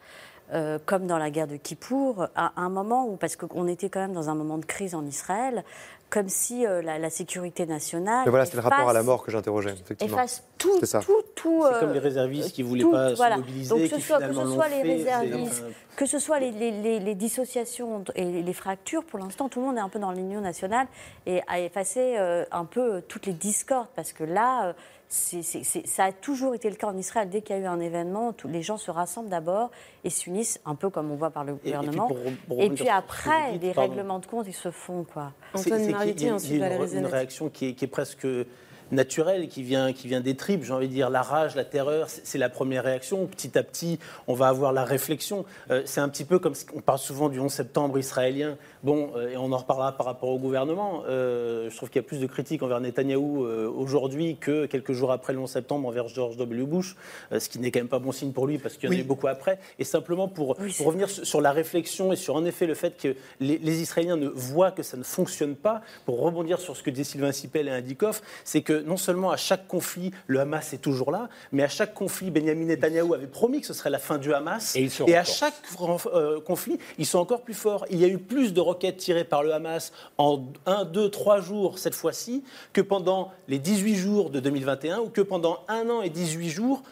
Speaker 13: euh, comme dans la guerre de Kippour, à un moment où, parce qu'on était quand même dans un moment de crise en Israël, comme si euh, la, la sécurité nationale.
Speaker 16: Mais voilà, c'était le rapport à la mort que j'interrogeais, effectivement.
Speaker 13: efface tout,
Speaker 16: C'est ça.
Speaker 13: tout, tout.
Speaker 17: C'est comme
Speaker 13: euh,
Speaker 17: les réservistes qui voulaient
Speaker 13: tout,
Speaker 17: pas se
Speaker 13: voilà.
Speaker 17: mobiliser,
Speaker 13: Donc,
Speaker 17: qui
Speaker 13: ce soit, que ce soit les
Speaker 17: fait, c'est-
Speaker 13: réservistes, que ce soit les, les- les- les dissociations et les fractures, pour l'instant, tout le monde est un peu dans l'union nationale et a effacé euh, un peu toutes les discordes, parce que là, c'est- c'est- c'est- ça a toujours été le cas en Israël. Dès qu'il y a eu un événement, tous les gens se rassemblent d'abord et s'unissent, un peu comme on voit par le
Speaker 17: Et- et puis
Speaker 13: gouvernement.
Speaker 17: pour- pour
Speaker 13: Et puis après,
Speaker 17: dites,
Speaker 13: les
Speaker 17: pardon.
Speaker 13: règlements de compte, ils se font, quoi.
Speaker 17: C'est- c'est qu'il y a-
Speaker 2: Marietti,
Speaker 17: il y a
Speaker 2: ensuite
Speaker 17: une, réaction qui est, qui est presque naturelle, qui vient, qui vient des tripes, j'ai envie de dire la rage, la terreur, c'est la première réaction. Petit à petit, on va avoir la réflexion. Euh, c'est un petit peu comme on parle souvent du 11 septembre israélien. Bon, euh, et on en reparlera par rapport au gouvernement. Euh, je trouve qu'il y a plus de critiques envers Netanyahou aujourd'hui que quelques jours après le 11 septembre envers George W. Bush, ce qui n'est quand même pas bon signe pour lui parce qu'il y en a eu beaucoup après. Et simplement pour,
Speaker 13: Oui, c'est
Speaker 17: pour revenir sur sur la réflexion et sur en effet le fait que les, les Israéliens ne voient que ça ne fonctionne pas, pour rebondir sur ce que dit Sylvain Sipel et Indikoff, c'est que non seulement à chaque conflit, le Hamas est toujours là, mais à chaque conflit, Benjamin Netanyahou avait promis que ce serait la fin du Hamas.
Speaker 14: Et
Speaker 17: à chaque euh, conflit, ils sont encore plus forts. Il y a eu plus de roquettes tirées par le Hamas en 1, 2, 3 jours cette fois-ci que pendant les 18 jours de 2021 ou que pendant un an et 18 jours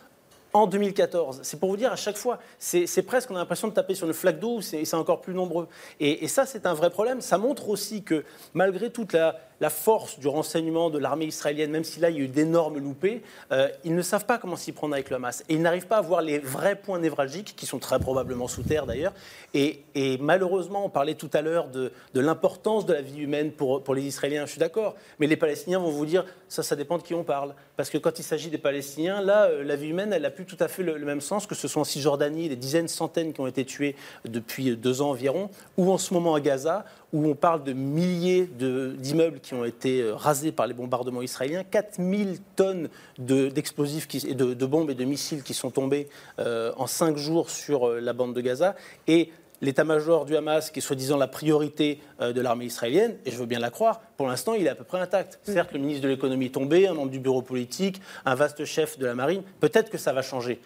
Speaker 17: en 2014. C'est pour vous dire à chaque fois, c'est presque, on a l'impression de taper sur une flaque d'eau, c'est encore plus nombreux. Et, ça, c'est un vrai problème. Ça montre aussi que malgré toute la, force du renseignement de l'armée israélienne, même si là, il y a eu d'énormes loupés, euh, ils ne savent pas comment s'y prendre avec le Hamas. Et ils n'arrivent pas à voir les vrais points névralgiques, qui sont très probablement sous terre d'ailleurs. Et, malheureusement, on parlait tout à l'heure de, l'importance de la vie humaine pour, pour les Israéliens, je suis d'accord. Mais les Palestiniens vont vous dire, ça, ça dépend de qui on parle. Parce que quand il s'agit des Palestiniens, là, euh, la vie humaine, elle n'a tout à fait le, même sens que ce soit en Cisjordanie, des dizaines, centaines qui ont été tués depuis deux ans environ, ou en ce moment à Gaza, où on parle de milliers de- d'immeubles qui ont été euh, rasés par les bombardements israéliens, 4000 tonnes de- d'explosifs qui- et de, de bombes et de missiles qui sont tombés euh, en cinq jours sur euh, la bande de Gaza, et l'état-major du Hamas, qui est soi-disant la priorité euh, de l'armée israélienne, et je veux bien la croire, pour l'instant, il est à peu près intact. Certes, le ministre de l'économie est tombé, un membre du bureau politique, un vaste chef de la marine, peut-être que ça va changer.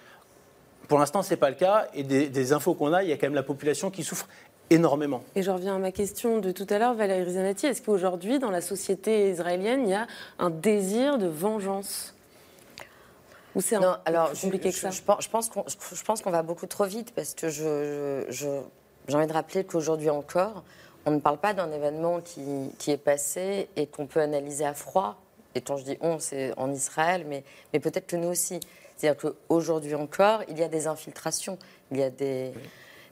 Speaker 17: Pour l'instant, ce n'est pas le cas, et des, des infos qu'on a, il y a quand même la population qui souffre énormément.
Speaker 2: Et je reviens à ma question de tout à l'heure, Valérie Zanetti. Est-ce qu'aujourd'hui, dans la société israélienne, il y a un désir de vengeance? Ou c'est un
Speaker 15: Non,
Speaker 2: peu
Speaker 15: alors,
Speaker 2: plus
Speaker 15: je,
Speaker 2: compliqué que ça?
Speaker 15: je pense, je pense qu'on je pense qu'on va beaucoup trop vite parce que je, je- je- j'ai envie de rappeler qu'aujourd'hui encore, on ne parle pas d'un événement qui, qui est passé et qu'on peut analyser à froid. Et quand je dis on, c'est en Israël, mais, mais peut-être que nous aussi. C'est-à-dire qu'aujourd'hui encore, il y a des infiltrations, il y a des,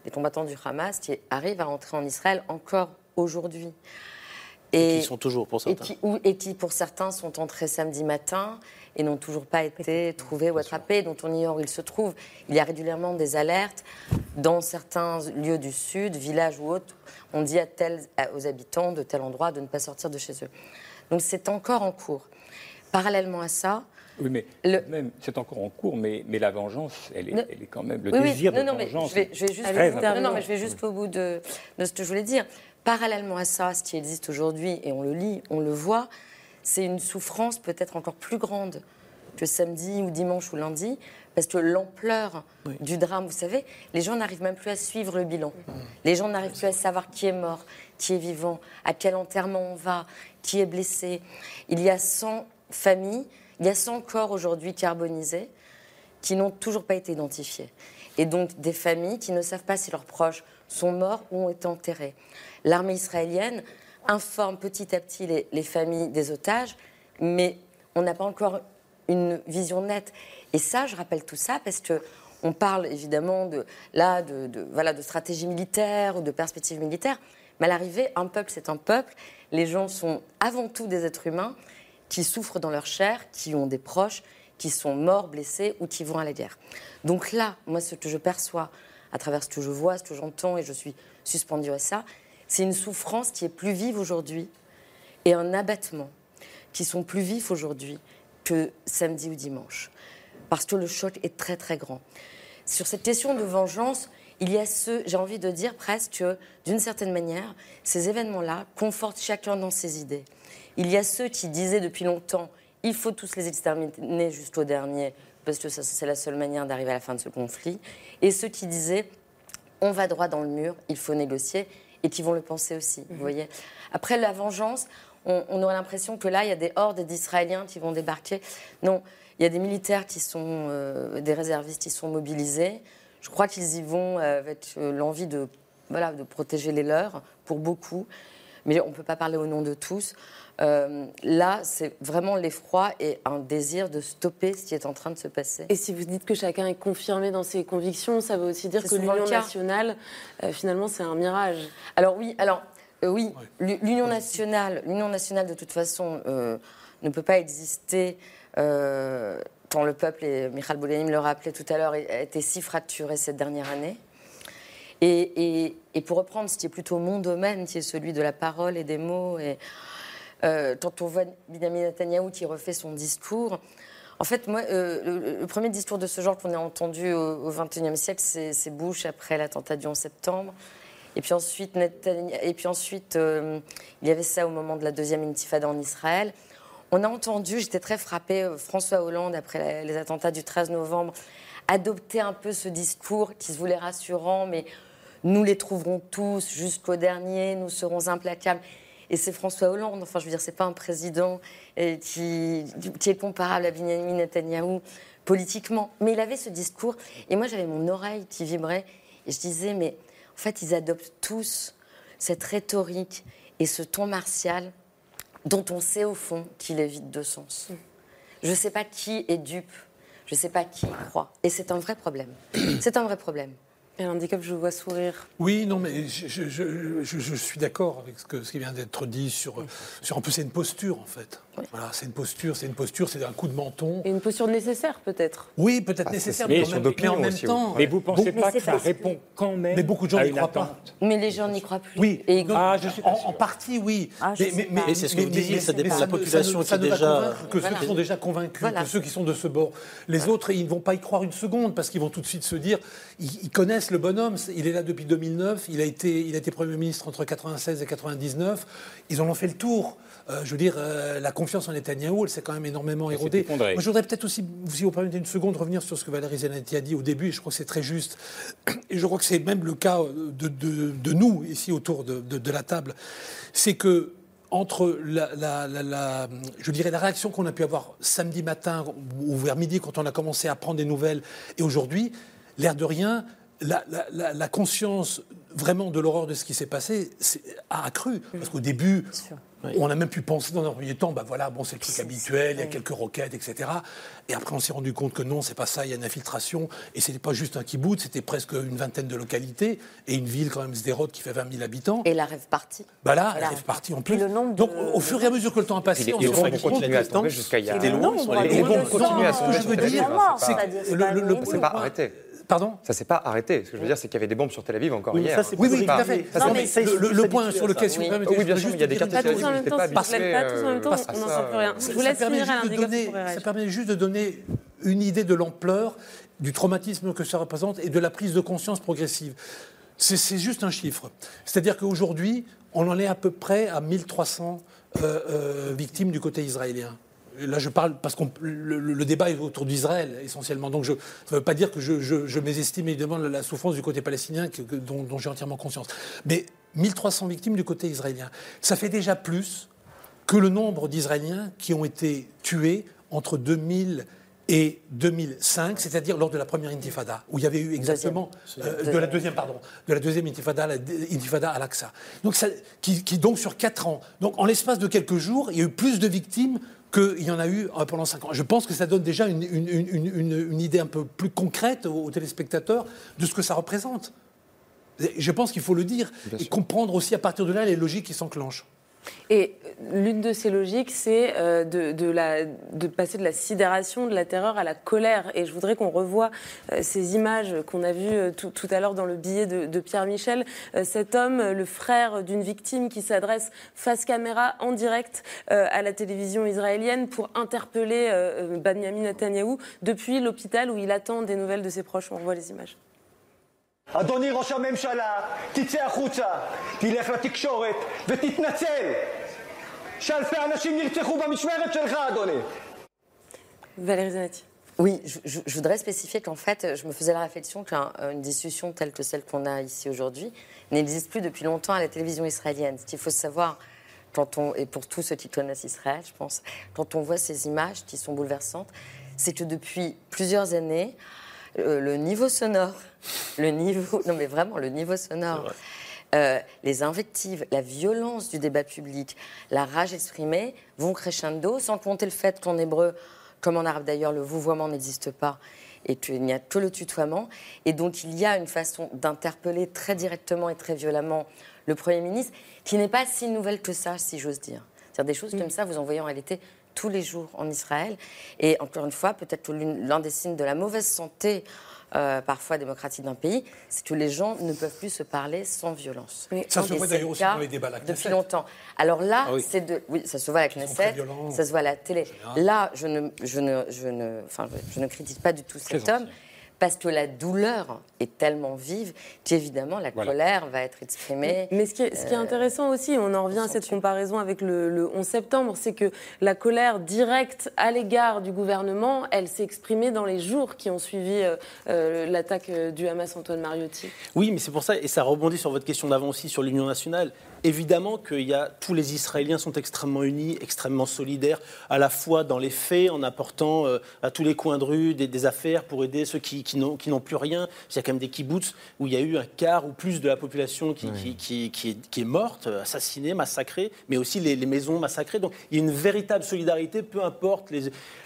Speaker 15: des combattants du Hamas qui arrivent à entrer en Israël encore aujourd'hui.
Speaker 17: Et qui sont toujours, pour
Speaker 15: et
Speaker 17: certains.
Speaker 15: qui, ou- et qui, pour certains, sont entrés samedi matin et n'ont toujours pas été trouvés ou attrapés, dont on ignore où ils se trouvent. Il y a régulièrement des alertes dans certains lieux du Sud, villages ou autres. On dit à tel- aux habitants de tel endroit de ne pas sortir de chez eux. Donc c'est encore en cours. Parallèlement à ça,
Speaker 14: Oui, mais
Speaker 15: Le-
Speaker 14: même, c'est encore en cours, mais, mais la vengeance, elle est,
Speaker 15: Ne-
Speaker 14: elle est quand même le
Speaker 15: Oui, oui,
Speaker 14: désir
Speaker 15: non,
Speaker 14: de
Speaker 15: non, mais
Speaker 14: vengeance.
Speaker 15: je vais, je vais juste,
Speaker 14: est très
Speaker 15: non,
Speaker 14: important.
Speaker 15: non, mais je vais jusqu'au bout de, de ce que je voulais dire. Parallèlement à ça, ce qui existe aujourd'hui, et on le lit, on le voit, c'est une souffrance peut-être encore plus grande que samedi ou dimanche ou lundi, parce que l'ampleur du drame, vous savez, les gens n'arrivent même plus à suivre le bilan. Les gens n'arrivent plus à savoir qui est mort, qui est vivant, à quel enterrement on va, qui est blessé. Il y a 100 familles, il y a 100 corps aujourd'hui carbonisés qui n'ont toujours pas été identifiés. Et donc des familles qui ne savent pas si leurs proches sont morts ou ont été enterrés. L'armée israélienne informe petit à petit les, les familles des otages, mais on n'a pas encore une vision nette. Et ça, je rappelle tout ça parce que on parle évidemment de, là, de, de- voilà, de stratégie militaire ou de perspective militaire, mais à l'arrivée, un peuple, c'est un peuple. Les gens sont avant tout des êtres humains qui souffrent dans leur chair, qui ont des proches, qui sont morts, blessés ou qui vont à la guerre. Donc là, moi, ce que je perçois à travers ce que je vois, ce que j'entends, et je suis suspendue à ça, c'est une souffrance qui est plus vive aujourd'hui et un abattement qui sont plus vifs aujourd'hui que samedi ou dimanche. Parce que le choc est très très grand. Sur cette question de vengeance, il y a ceux, j'ai envie de dire presque, d'une certaine manière, ces événements-là confortent chacun dans ses idées. Il y a ceux qui disaient depuis longtemps, il faut tous les exterminer jusqu'au dernier, parce que c'est la seule manière d'arriver à la fin de ce conflit, et ceux qui disaient, on va droit dans le mur, il faut négocier, et qui vont le penser aussi, vous voyez. Après, la vengeance, on, on aurait l'impression que là, il y a des hordes d'Israéliens qui vont débarquer. Non, il y a des militaires qui sont, euh, des réservistes qui sont mobilisés. Je crois qu'ils y vont avec euh, l'envie de, voilà, de protéger les leurs, pour beaucoup. Mais on ne peut pas parler au nom de tous. Euh, là, c'est vraiment l'effroi et un désir de stopper ce qui est en train de se passer.
Speaker 2: Et si vous dites que chacun est confirmé dans ses convictions, ça veut aussi dire que l'union nationale, euh, finalement, c'est un mirage.
Speaker 15: Alors oui, alors euh, oui, l'Union nationale, l'Union nationale de toute façon euh, ne peut pas exister euh, quand le peuple et Michal Boulianim le rappelait tout à l'heure a été si fracturé cette dernière année. Et, pour reprendre ce qui est plutôt mon domaine, qui est celui de la parole et des mots, et euh, quand on voit Benjamin Netanyahu qui refait son discours, en fait, moi, euh, le, premier discours de ce genre qu'on a entendu au, XXIe siècle, c'est Bush après l'attentat du 11 septembre. Et puis ensuite, et puis ensuite euh, il y avait ça au moment de la deuxième intifada en Israël. On a entendu, j'étais très frappée, François Hollande, après les attentats du 13 novembre, adopter un peu ce discours qui se voulait rassurant, mais nous les trouverons tous jusqu'au dernier, nous serons implacables. Et c'est François Hollande, enfin je veux dire, c'est pas un président euh, qui, est comparable à Benjamin Netanyahou politiquement. Mais il avait ce discours, et moi j'avais mon oreille qui vibrait, et je disais, mais en fait ils adoptent tous cette rhétorique et ce ton martial dont on sait au fond qu'il est vide de sens. Je ne sais pas qui est dupe, je ne sais pas qui croit. Et c'est un vrai problème. C'est un vrai problème.
Speaker 2: Et handicap, je vous vois sourire.
Speaker 12: Oui, non, mais je, je- je- je- je suis d'accord avec ce, que, ce qui vient d'être dit sur, sur un peu, c'est une posture en fait. Voilà, c'est une posture, c'est une posture, c'est un coup de menton.
Speaker 2: Et une posture nécessaire, peut-être.
Speaker 12: Oui, peut-être
Speaker 14: Ah,
Speaker 12: nécessaire, mais,
Speaker 14: mais
Speaker 12: en
Speaker 14: sur
Speaker 12: même,
Speaker 14: d'opinion
Speaker 12: mais en même
Speaker 14: aussi,
Speaker 12: temps.
Speaker 14: oui. Mais vous pensez pas que ça répond quand même
Speaker 12: Mais beaucoup de gens
Speaker 14: à
Speaker 12: n'y croient pas.
Speaker 15: Mais les gens n'y croient plus.
Speaker 12: Oui,
Speaker 15: Et
Speaker 14: Ah, je suis pas
Speaker 12: en, partie, oui.
Speaker 15: Ah.
Speaker 17: Et c'est ce que vous disiez, ça dépend de la population qui
Speaker 12: va
Speaker 17: déjà-
Speaker 12: que ceux qui sont déjà convaincus, que ceux qui sont de ce bord. Les autres, ils ne vont pas y croire une seconde parce qu'ils vont tout de suite se dire, ils, ils connaissent le bonhomme, il est là depuis 2009, il a été, il a été Premier ministre entre 96 et 99, ils en ont fait le tour. Euh, je veux dire, euh, la confiance en Netanyahou, elle s'est quand même énormément érodée. Moi, je voudrais peut-être aussi, si vous permettez une seconde, revenir sur ce que Valérie Zanetti a dit au début, et je crois que c'est très juste. Et je crois que c'est même le cas de, de- de nous, ici, autour de, de- de la table. C'est que entre la, la- la- la- je dirais la réaction qu'on a pu avoir samedi matin ou vers midi quand on a commencé à prendre des nouvelles et aujourd'hui, l'air de rien, la, la- la- la conscience vraiment de l'horreur de ce qui s'est passé a accru. Parce qu'au début, on a même pu penser dans un premier temps, bah voilà, bon, c'est le truc habituel, il y a quelques roquettes, etc. Et après, on s'est rendu compte que non, c'est pas ça, il y a une infiltration. Et c'était pas juste un kibbutz, c'était presque une vingtaine de localités et une ville quand même, Sderot, qui fait 20 000 habitants.
Speaker 15: Et la rêve partie.
Speaker 12: Bah là,
Speaker 15: Voilà.
Speaker 12: elle est partie en plus. Donc, au fur et à mesure que le temps a passé,
Speaker 16: Et
Speaker 12: on s'est rendu
Speaker 16: vont
Speaker 12: compte
Speaker 16: continuer à
Speaker 12: que-
Speaker 16: jusqu'à il y a-
Speaker 12: Les bombes
Speaker 16: continuent à
Speaker 12: Ce
Speaker 16: tomber
Speaker 12: que je veux dire, que le- le- le-
Speaker 16: C'est pas arrêté.
Speaker 12: Pardon
Speaker 16: Ça s'est pas arrêté. Ce que je veux dire, c'est qu'il y avait des bombes sur Tel Aviv encore
Speaker 12: Oui,
Speaker 16: hier.
Speaker 12: ça, c'est Oui, oui, tout à fait.
Speaker 16: Ça,
Speaker 12: Non,
Speaker 16: c'est-
Speaker 12: mais
Speaker 16: ça,
Speaker 12: le- point sur
Speaker 16: à
Speaker 12: lequel, si vous
Speaker 16: Oui,
Speaker 12: permettez,
Speaker 16: oui, bien sûr, il y a des cartes pas
Speaker 2: tous en même
Speaker 16: euh,
Speaker 2: temps, on n'en
Speaker 16: ça,
Speaker 2: sait plus rien.
Speaker 12: Ça-
Speaker 2: Je vous laisse
Speaker 12: permet
Speaker 2: finir, réagir.
Speaker 12: Ça permet juste de donner une idée de l'ampleur du traumatisme que ça représente et de la prise de conscience progressive. C'est c'est juste un chiffre. C'est-à-dire qu'aujourd'hui, on en est à peu près à 1300 euh, euh, victimes du côté israélien. Là, je parle parce que le, débat est autour d'Israël essentiellement. Donc, je, ça ne veut pas dire que je, je- je mésestime évidemment la, souffrance du côté palestinien que- que- dont, dont j'ai entièrement conscience. Mais 1300 victimes du côté israélien, ça fait déjà plus que le nombre d'Israéliens qui ont été tués entre 2000 et 2005, c'est-à-dire lors de la première intifada, où il y avait eu exactement euh, de la deuxième, pardon, de la deuxième intifada, la intifada à l'Aqsa. Donc, ça- qui, qui donc sur quatre ans. Donc, en l'espace de quelques jours, il y a eu plus de victimes qu'il y en a eu euh, pendant cinq ans. Je pense que ça donne déjà une, une- une- une- une- une idée un peu plus concrète aux, aux téléspectateurs de ce que ça représente. Je pense qu'il faut le dire et comprendre aussi à partir de là les logiques qui s'enclenchent.
Speaker 2: Et l'une de ces logiques, c'est euh, de, passer de la sidération, de la terreur à la colère. Et je voudrais qu'on revoie euh, ces images qu'on a vues euh, tout, à l'heure dans le billet de, Pierre Michel. Cet homme, le frère d'une victime qui s'adresse face caméra en direct à la télévision israélienne pour interpeller Benjamin Netanyahou depuis l'hôpital où il attend des nouvelles de ses proches. On revoit les images.
Speaker 18: אדוני ראש הממשלה, תצא החוצה, תלך לתקשורת ותתנצל שאלפי אנשים נרצחו במשמרת שלך, אדוני.
Speaker 2: Valérie Zanetti.
Speaker 15: Oui, je, je- je voudrais spécifier qu'en fait, je me faisais la réflexion qu'une discussion telle que celle qu'on a ici aujourd'hui n'existe plus depuis longtemps à la télévision israélienne. Ce qu'il faut savoir, quand on, et pour tous ceux qui connaissent Israël, je pense, quand on voit ces images qui sont bouleversantes, c'est que depuis plusieurs années, euh, le niveau sonore, le niveau, non mais vraiment le niveau sonore, euh, les invectives, la violence du débat public, la rage exprimée vont crescendo, sans compter le fait qu'en hébreu, comme en arabe d'ailleurs, le vouvoiement n'existe pas et qu'il n'y a que le tutoiement. Et donc il y a une façon d'interpeller très directement et très violemment le Premier ministre, qui n'est pas si nouvelle que ça, si j'ose dire. C'est-à-dire des choses comme ça, vous en voyez en réalité tous les jours en Israël. Et encore une fois, peut-être l'un des signes de la mauvaise santé, euh, parfois démocratique d'un pays, c'est que les gens ne peuvent plus se parler sans violence.
Speaker 12: Ça se voit d'ailleurs
Speaker 15: le
Speaker 12: aussi dans les débats à la
Speaker 15: Depuis
Speaker 12: Knesset.
Speaker 15: longtemps. Alors là,
Speaker 12: Ah oui.
Speaker 15: c'est de. Oui, ça se voit à la Knesset,
Speaker 12: violents.
Speaker 15: ça se voit à la télé. Là, je ne, je ne, je ne, enfin, je, je ne critique pas du tout cet homme. Parce que la douleur est tellement vive qu'évidemment la
Speaker 14: Voilà.
Speaker 15: colère va être exprimée.
Speaker 2: Mais ce qui est, ce qui est
Speaker 15: euh,
Speaker 2: intéressant aussi, on en revient à cette comparaison avec le, le 11 septembre, c'est que la colère directe à l'égard du gouvernement, elle s'est exprimée dans les jours qui ont suivi euh, euh, l'attaque du Hamas Antoine Mariotti.
Speaker 17: Oui, mais c'est pour ça, et ça rebondit sur votre question d'avant aussi sur l'Union nationale. Évidemment qu'il y a tous les Israéliens sont extrêmement unis, extrêmement solidaires, à la fois dans les faits, en apportant euh, à tous les coins de rue des, des affaires pour aider ceux qui, n'ont qui n'ont plus rien. Il y a quand même des kibbutz où il y a eu un quart ou plus de la population qui, qui, qui- qui est, qui est morte, assassinée, massacrée, mais aussi les, les maisons massacrées. Donc il y a une véritable solidarité, peu importe les,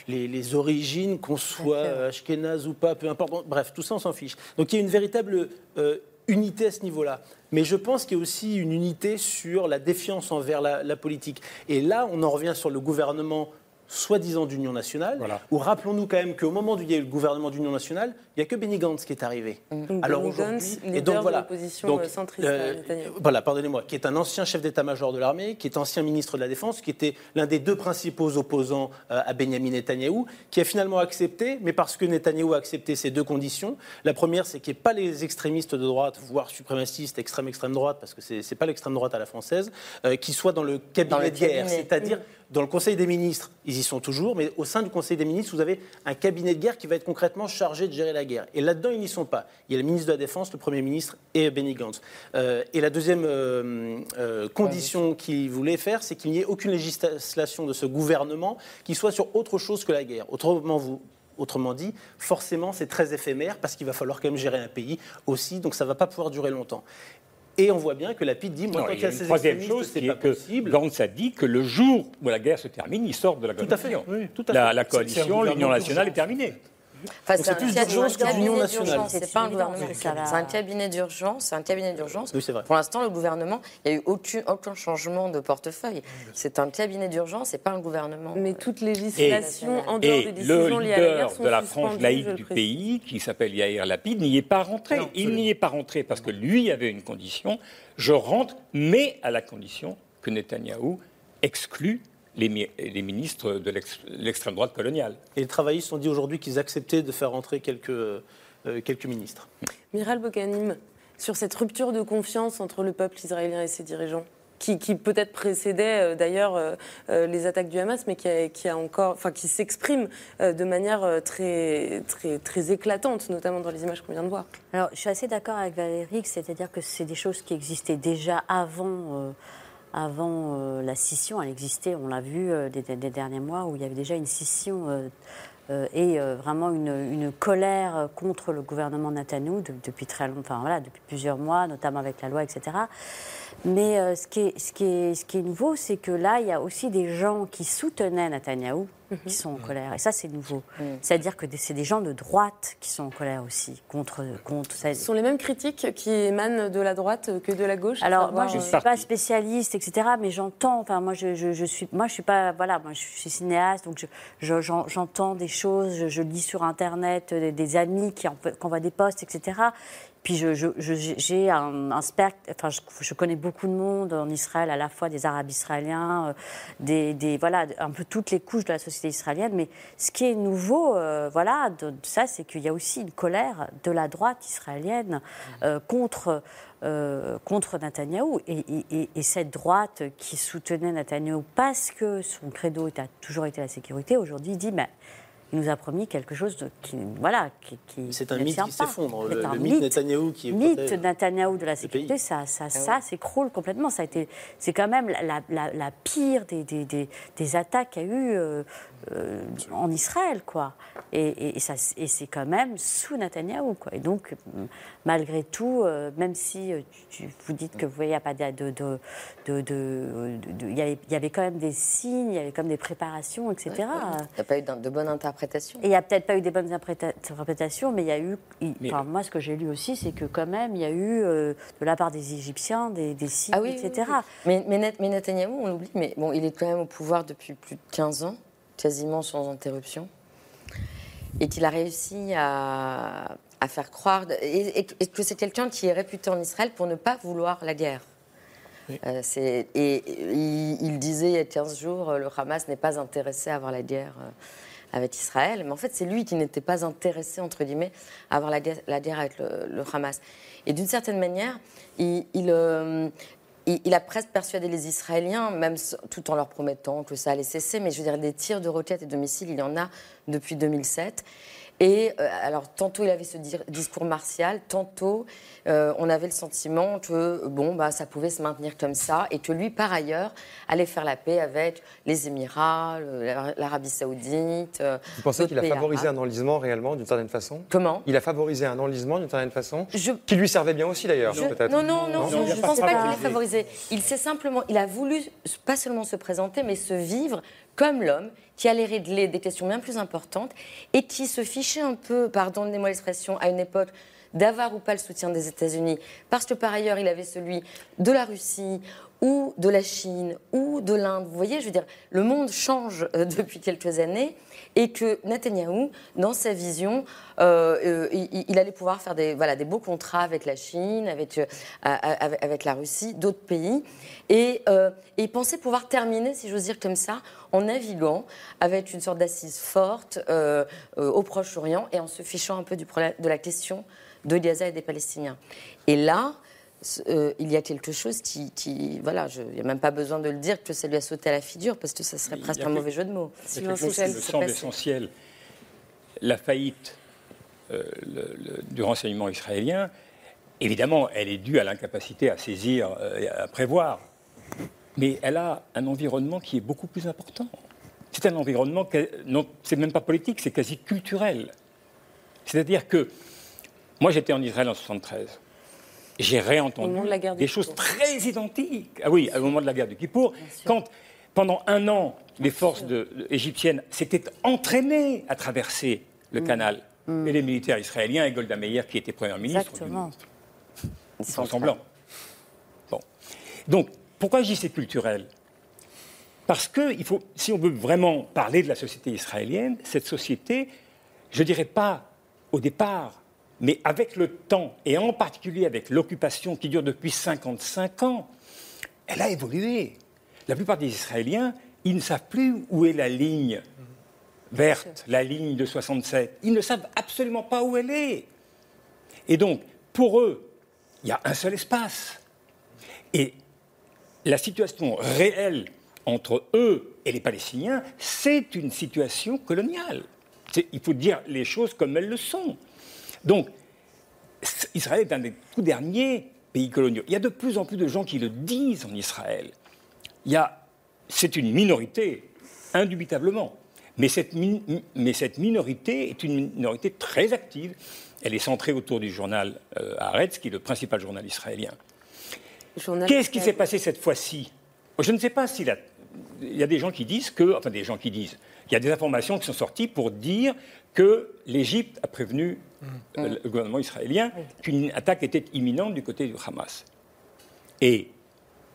Speaker 17: les, les origines, qu'on soit euh, ashkénaze ou pas, peu importe. Bref, tout ça, on s'en fiche. Donc il y a une véritable euh, unité à ce niveau-là. Mais je pense qu'il y a aussi une unité sur la défiance envers la, la politique. Et là, on en revient sur le gouvernement soi-disant d'union nationale, où rappelons-nous quand même qu'au moment où il y a eu le gouvernement d'union nationale, il n'y a que Benny Gantz qui est arrivé. Alors
Speaker 2: Benny
Speaker 17: aujourd'hui,
Speaker 2: Gantz,
Speaker 17: et donc
Speaker 2: de
Speaker 17: voilà,
Speaker 2: l'opposition,
Speaker 17: donc,
Speaker 2: euh, centriste,
Speaker 17: euh,
Speaker 2: Netanyahou.
Speaker 17: voilà, pardonnez-moi, qui est un ancien chef d'état-major de l'armée, qui est ancien ministre de la Défense, qui était l'un des deux principaux opposants euh, à Benjamin Netanyahou, qui a finalement accepté, mais parce que Netanyahou a accepté ces deux conditions. La première, c'est qu'il n'y ait pas les extrémistes de droite, voire suprémacistes, extrême extrême droite, parce que c'est n'est pas l'extrême droite à la française, euh, qui soient dans le cabinet
Speaker 15: Dans le
Speaker 17: de guerre, c'est-à-dire dans le Conseil des ministres, ils y sont toujours, mais au sein du Conseil des ministres, vous avez un cabinet de guerre qui va être concrètement chargé de gérer la guerre. Et là-dedans, ils n'y sont pas. Il y a le ministre de la Défense, le Premier ministre et Benny Gantz. Euh, et la deuxième euh, euh, condition qu'il voulait faire, c'est qu'il n'y ait aucune législation de ce gouvernement qui soit sur autre chose que la guerre. Autrement, vous, Autrement dit, forcément, c'est très éphémère parce qu'il va falloir quand même gérer un pays aussi, donc ça ne va pas pouvoir durer longtemps. Et on voit bien que la PID dit, moi,
Speaker 14: Non,
Speaker 17: tant qu'il
Speaker 14: y a
Speaker 17: ces
Speaker 14: troisième chose
Speaker 17: c'est pas
Speaker 14: que
Speaker 17: possible.
Speaker 14: Gantz a dit que le jour où la guerre se termine, il sort de la
Speaker 17: Tout à fait,
Speaker 14: coalition.
Speaker 17: oui, tout à
Speaker 14: la,
Speaker 17: fait.
Speaker 14: la
Speaker 17: un
Speaker 14: coalition, l'Union nationale est terminée.
Speaker 15: Enfin, c'est
Speaker 17: plus
Speaker 15: cabinet-
Speaker 17: d'urgence
Speaker 15: un
Speaker 17: que d'union nationale.
Speaker 15: d'urgence, C'est pas un gouvernement. C'est un cabinet d'urgence. C'est un cabinet d'urgence.
Speaker 17: Oui, c'est vrai.
Speaker 15: Pour l'instant, le gouvernement, il n'y a eu aucun, aucun changement de portefeuille. C'est un cabinet d'urgence, c'est pas un gouvernement.
Speaker 2: Mais toute
Speaker 14: Et,
Speaker 2: législation en dehors
Speaker 14: et
Speaker 2: des
Speaker 14: le
Speaker 2: décisions liées à la guerre
Speaker 14: leader
Speaker 2: sont
Speaker 14: de la frange laïque du pays, qui s'appelle Yair Lapid, n'y est pas rentré. Il n'y est pas rentré parce que lui avait une condition. Je rentre, mais à la condition que Netanyahou exclut les, mi- les ministres de l'ex- l'extrême droite coloniale.
Speaker 17: Et les travaillistes ont dit aujourd'hui qu'ils acceptaient de faire rentrer quelques, euh, quelques ministres.
Speaker 2: Miral Boganim, sur cette rupture de confiance entre le peuple israélien et ses dirigeants, qui, qui peut-être précédait euh, d'ailleurs euh, euh, les attaques du Hamas, mais qui, a, qui a encore, enfin, qui s'exprime euh, de manière euh, très, très, très éclatante, notamment dans les images qu'on vient de voir.
Speaker 13: Alors, je suis assez d'accord avec Valérie, c'est-à-dire que c'est des choses qui existaient déjà avant, euh, avant euh, la scission. Elle existait, on l'a vu euh, des, derniers mois, où il y avait déjà une scission euh, et vraiment une, colère contre le gouvernement Netanyahu de- depuis très longtemps, enfin, voilà, depuis plusieurs mois, notamment avec la loi, etc. Mais euh, ce, qui est, ce, qui est, ce qui est nouveau, c'est que là, il y a aussi des gens qui soutenaient Netanyahou, qui sont en colère. Et ça, c'est nouveau. C'est-à-dire que c'est des gens de droite qui sont en colère aussi contre. contre ça.
Speaker 2: Ce sont les mêmes critiques qui émanent de la droite que de la gauche
Speaker 13: Alors moi je
Speaker 2: euh,
Speaker 13: ne suis pas spécialiste, etc. Mais j'entends. Enfin moi je, je, je suis moi je suis pas voilà moi je suis cinéaste donc je- je- j'en- j'entends des choses, je, je lis sur internet euh, des, des amis qui envoient des posts, etc. Puis je- je- je- j'ai un, un spectre, enfin je, connais beaucoup de monde en Israël, à la fois des Arabes israéliens, euh, des, des- voilà un peu toutes les couches de la société israélienne. Mais ce qui est nouveau, euh, voilà, de, ça, c'est qu'il y a aussi une colère de la droite israélienne euh, contre euh, contre Netanyahou. Et, et- et- et cette droite qui soutenait Netanyahou parce que son credo a toujours été la sécurité, aujourd'hui dit ben, il nous a promis quelque chose de, qui, voilà, qui, qui
Speaker 17: C'est un
Speaker 13: ne
Speaker 17: mythe qui
Speaker 13: pas.
Speaker 17: s'effondre. Le, le mythe Netanyahou qui est
Speaker 13: mythe
Speaker 17: protège-
Speaker 13: Netanyahou de la sécurité, ça, ça,
Speaker 17: Ah
Speaker 13: ça
Speaker 17: ouais.
Speaker 13: s'écroule complètement. Ça a été, c'est quand même la, la- la- pire des, des, des- des attaques qu'il y a eu euh, euh, en Israël, quoi. Et, et- et ça, et c'est quand même sous Netanyahou, quoi. Et donc, malgré tout, euh, même si euh, tu- tu- vous dites que vous voyez, il y a pas de, de, de, de- de- de- il y avait- il y avait quand même des signes, il y avait quand même des préparations, etc.
Speaker 15: Il n'y a pas eu de bonne interprétation.
Speaker 13: Et il n'y a peut-être pas eu des bonnes interpréta- interprétations, mais il y a eu. il- moi, ce que j'ai lu aussi, c'est que quand même, il y a eu, euh, de la part des Égyptiens, des, des signes,
Speaker 15: Ah oui,
Speaker 13: etc.
Speaker 15: oui, oui. Mais, mais, Net- mais Netanyahou, on l'oublie, mais bon, il est quand même au pouvoir depuis plus de 15 ans, quasiment sans interruption, et qu'il a réussi à, à faire croire, et, et- et que c'est quelqu'un qui est réputé en Israël pour ne pas vouloir la guerre. Euh, et, et il, il disait il y a 15 jours, euh, le Hamas n'est pas intéressé à avoir la guerre euh, avec Israël. Mais en fait, c'est lui qui n'était pas intéressé, entre guillemets, à avoir la guerre, avec le, Hamas. Et d'une certaine manière, il, euh, a presque persuadé les Israéliens, même tout en leur promettant que ça allait cesser. Mais je veux dire, des tirs de roquettes et de missiles, il y en a depuis 2007. Et euh, alors, tantôt il avait ce discours martial, tantôt euh, on avait le sentiment que bon, bah, ça pouvait se maintenir comme ça, et que lui, par ailleurs, allait faire la paix avec les Émirats, l'Arabie Saoudite. euh,
Speaker 16: Vous pensez qu'il a favorisé
Speaker 15: arabes.
Speaker 16: un enlisement réellement, d'une certaine façon?
Speaker 15: Comment?
Speaker 16: Il a favorisé un enlisement d'une certaine façon, qui lui servait bien aussi d'ailleurs,
Speaker 15: Je-
Speaker 16: peut-être.
Speaker 15: Non, non, non,
Speaker 16: Non,
Speaker 15: je
Speaker 16: il
Speaker 15: ne
Speaker 16: a
Speaker 15: pense
Speaker 16: pas
Speaker 15: qu'il ait
Speaker 16: favorisé.
Speaker 15: favorisé. Il s'est simplement, il a voulu pas seulement se présenter, mais se vivre comme l'homme qui allait régler des questions bien plus importantes et qui se fichait un peu, pardonnez-moi l'expression, à une époque d'avoir ou pas le soutien des États-Unis, parce que par ailleurs il avait celui de la Russie ou de la Chine ou de l'Inde. Vous voyez, je veux dire, le monde change euh, depuis quelques années et que Netanyahou, dans sa vision, euh, euh, il, allait pouvoir faire des, voilà, des beaux contrats avec la Chine, avec, la Russie, d'autres pays. Et, euh, il pensait pouvoir terminer, si j'ose dire comme ça, en naviguant avec une sorte d'assise forte au Proche-Orient et en se fichant un peu du problème, de la question de Gaza et des Palestiniens. Et là, euh, il y a quelque chose qui, qui voilà, je- il n'y a même pas besoin de le dire que ça lui a sauté à la figure parce que ça serait presque
Speaker 14: a
Speaker 15: un
Speaker 14: quelque-
Speaker 15: mauvais jeu de mots.
Speaker 14: Quelque chose qui me semble essentiel. La faillite euh, le- le- du renseignement israélien, évidemment, elle est due à l'incapacité à saisir euh, et à prévoir. Mais elle a un environnement qui est beaucoup plus important. C'est un environnement, non, c'est même pas politique, c'est quasi culturel. C'est-à-dire que moi, j'étais en Israël en 73. J'ai réentendu
Speaker 2: de la
Speaker 14: des choses très identiques. Ah oui, au moment de la guerre du Kippour, quand pendant un an, les forces de- de- égyptiennes s'étaient entraînées à traverser le
Speaker 13: Mm.
Speaker 14: canal, et les militaires israéliens et Golda Meir, qui était première ministre,
Speaker 13: Exactement.
Speaker 14: semblant. Bon. Donc, pourquoi je dis c'est culturel? Parce que il faut, si on veut vraiment parler de la société israélienne, cette société, je ne dirais pas au départ, mais avec le temps, et en particulier avec l'occupation qui dure depuis 55 ans, elle a évolué. La plupart des Israéliens, ils ne savent plus où est la ligne verte, la ligne de 67. Ils ne savent absolument pas où elle est. Et donc, pour eux, il y a un seul espace. Et la situation réelle entre eux et les Palestiniens, c'est une situation coloniale. Il faut dire les choses comme elles le sont. Donc, Israël est un des tout derniers pays coloniaux. Il y a de plus en plus de gens qui le disent en Israël. Il y a, c'est une minorité, indubitablement. Mais cette, mi- mais cette minorité est une minorité très active. Elle est centrée autour du journal euh, Haaretz, qui est le principal journal israélien. Qu'est-ce qui s'est passé cette fois-ci? Je ne sais pas s'il a. Il y a des gens qui disent que. Enfin, des gens qui disent. Il y a des informations qui sont sorties pour dire que l'Égypte a prévenu euh, le gouvernement israélien qu'une attaque était imminente du côté du Hamas. Et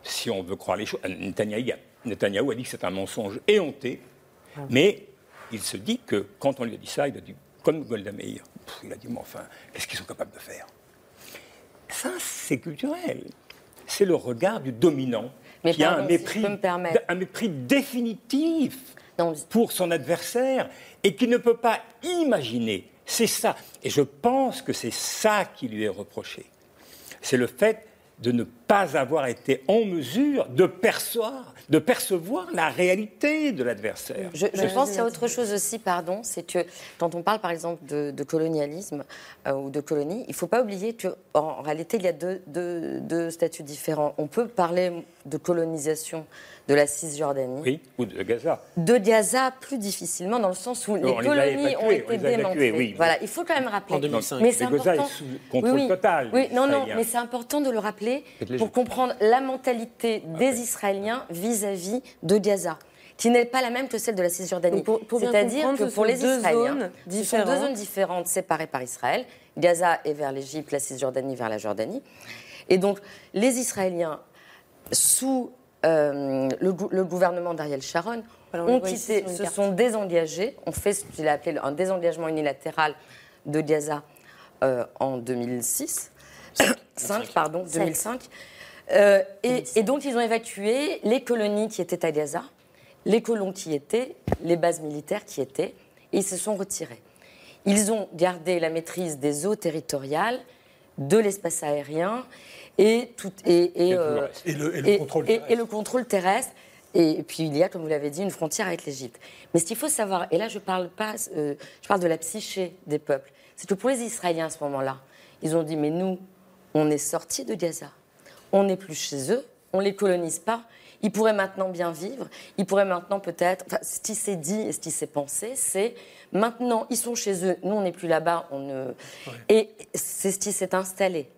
Speaker 14: si on veut croire les choses, Netanyahou, Netanyahou a dit que c'est un mensonge éhonté, mais il se dit que quand on lui a dit ça, il a dit, comme Golda Meir, il a dit, mais enfin, qu'est-ce qu'ils sont capables de faire? Ça, c'est culturel. C'est le regard du dominant
Speaker 15: Mais
Speaker 14: qui a mépris, un mépris définitif pour son adversaire et qui ne peut pas imaginer. C'est ça. Et je pense que c'est ça qui lui est reproché. C'est le fait de ne pas avoir été en mesure de percevoir, de percevoir la réalité de l'adversaire.
Speaker 15: Je, je pense qu'il y a autre chose aussi, pardon, c'est que quand on parle par exemple de, de colonialisme euh, ou de colonie, il ne faut pas oublier qu'en réalité, il y a deux, deux- deux statuts différents. On peut parler de colonisation de la Cisjordanie.
Speaker 14: Oui, ou de Gaza.
Speaker 15: De Gaza, plus difficilement, dans le sens où
Speaker 14: Non,
Speaker 15: les
Speaker 14: on les a
Speaker 15: colonies
Speaker 14: évacués,
Speaker 15: ont
Speaker 14: on
Speaker 15: été démantelées.
Speaker 14: oui.
Speaker 15: Voilà, il faut quand même rappeler.
Speaker 14: En 2005.
Speaker 15: Mais c'est
Speaker 14: Mais Gaza est
Speaker 15: important.
Speaker 14: sous contrôle total
Speaker 15: Oui, non, non, mais c'est important de le rappeler pour comprendre la mentalité des Israéliens vis-à-vis de Gaza qui n'est pas la même que celle de la Cisjordanie. C'est-à-dire que
Speaker 2: ce
Speaker 15: pour les
Speaker 2: deux
Speaker 15: Israéliens,
Speaker 2: zones
Speaker 15: ce sont deux
Speaker 2: différentes.
Speaker 15: zones différentes séparées par Israël. Gaza est vers l'Égypte, la Cisjordanie vers la Jordanie. Et donc, les Israéliens, sous euh, le, gou- le gouvernement d'Ariel Sharon,
Speaker 2: on
Speaker 15: ont quitté, se
Speaker 2: carte.
Speaker 15: sont désengagés, ont fait ce qu'il a appelé un désengagement unilatéral de Gaza euh, en 2006. 5, pardon, 2005. Euh, et, et donc, ils ont évacué les colonies qui étaient à Gaza, les colons qui y étaient, les bases militaires qui y étaient, et ils se sont retirés. Ils ont gardé la maîtrise des eaux territoriales, de l'espace aérien et, tout, et, et, euh,
Speaker 12: Et le- et le contrôle
Speaker 15: et- et le contrôle terrestre. Et puis il y a, comme vous l'avez dit, une frontière avec l'Égypte. Mais ce qu'il faut savoir, et là je parle pas, euh, je parle de la psyché des peuples, c'est que pour les Israéliens à ce moment-là, ils ont dit mais nous, on est sortis de Gaza, on n'est plus chez eux, on les colonise pas. Ils pourraient maintenant bien vivre. Ils pourraient maintenant peut-être. Enfin, ce qui s'est dit et ce qui s'est pensé, c'est maintenant ils sont chez eux. Nous, on n'est plus là-bas. On ne... Et c'est ce qui s'est installé.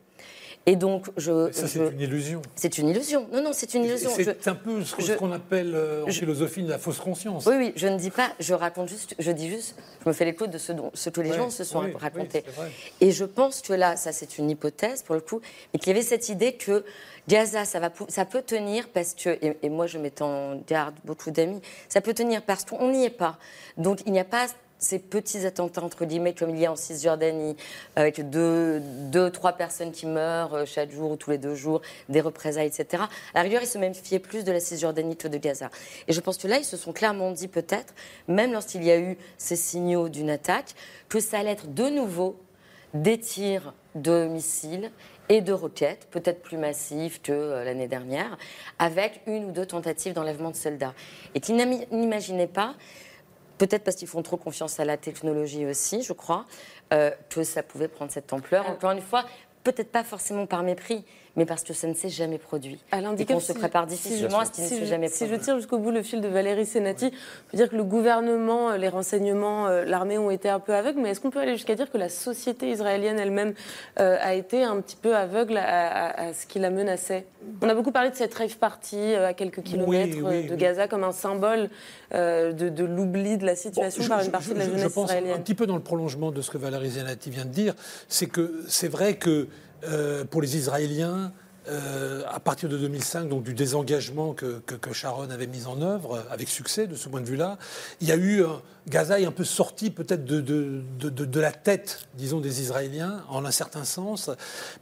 Speaker 15: Et donc, je.
Speaker 12: Ça, c'est une illusion.
Speaker 15: C'est une illusion. Non, non, c'est une illusion.
Speaker 12: C'est un peu ce qu'on appelle euh, en
Speaker 15: je-
Speaker 12: philosophie la fausse conscience.
Speaker 15: Oui, oui, je ne dis pas, je raconte juste, je dis juste, je me fais l'écho de ce, dont, ce que les
Speaker 12: Ouais,
Speaker 15: gens se sont
Speaker 12: oui,
Speaker 15: racontés.
Speaker 12: oui,
Speaker 15: et je pense que là, ça c'est une hypothèse pour le coup, mais qu'il y avait cette idée que Gaza, ça, va, ça peut tenir parce que, et, et moi je mets en garde beaucoup d'amis, ça peut tenir parce qu'on n'y est pas. Donc il n'y a pas ces petits attentats, entre guillemets, comme il y a en Cisjordanie, avec deux, deux trois personnes qui meurent euh, chaque jour ou tous les deux jours, des représailles, etc. À la rigueur, ils se méfiaient plus de la Cisjordanie que de Gaza. Et je pense que là, ils se sont clairement dit, peut-être, même lorsqu'il y a eu ces signaux d'une attaque, que ça allait être de nouveau des tirs de missiles et de roquettes, peut-être plus massifs que euh, l'année dernière, avec une ou deux tentatives d'enlèvement de soldats. Et qu'ils n'imaginaient pas, peut-être parce qu'ils font trop confiance à la technologie aussi, je crois, euh, que ça pouvait prendre cette ampleur. Encore une fois, peut-être pas forcément par mépris, mais parce que ça ne s'est jamais produit.
Speaker 2: Alain
Speaker 15: et qu'on se
Speaker 2: si-
Speaker 15: prépare
Speaker 2: si
Speaker 15: difficilement
Speaker 2: je-
Speaker 15: à ce qui ne
Speaker 2: si
Speaker 15: s'est
Speaker 2: je-
Speaker 15: jamais
Speaker 2: Si
Speaker 15: produit.
Speaker 2: je tire jusqu'au bout le fil de Valérie Senati, on peut dire que le gouvernement, euh, les renseignements, euh, l'armée ont été un peu aveugles, mais est-ce qu'on peut aller jusqu'à dire que la société israélienne elle-même euh, a été un petit peu aveugle à, à- à ce qui la menaçait? On a beaucoup parlé de cette rave party à quelques kilomètres
Speaker 12: oui,
Speaker 2: de
Speaker 12: oui.
Speaker 2: Gaza comme un symbole euh, de, de l'oubli de la situation
Speaker 12: Je-
Speaker 2: par
Speaker 12: je-
Speaker 2: une partie
Speaker 12: je-
Speaker 2: de la
Speaker 12: je-
Speaker 2: jeunesse
Speaker 12: Je pense
Speaker 2: israélienne.
Speaker 12: un petit peu dans le prolongement de ce que Valérie Zenati vient de dire, c'est que c'est vrai que euh, pour les Israéliens, euh, à partir de 2005, donc du désengagement que, que- Sharon avait mis en œuvre euh, avec succès de ce point de vue-là, il y a eu un- Gaza est un peu sorti peut-être de la tête, disons, des Israéliens en un certain sens.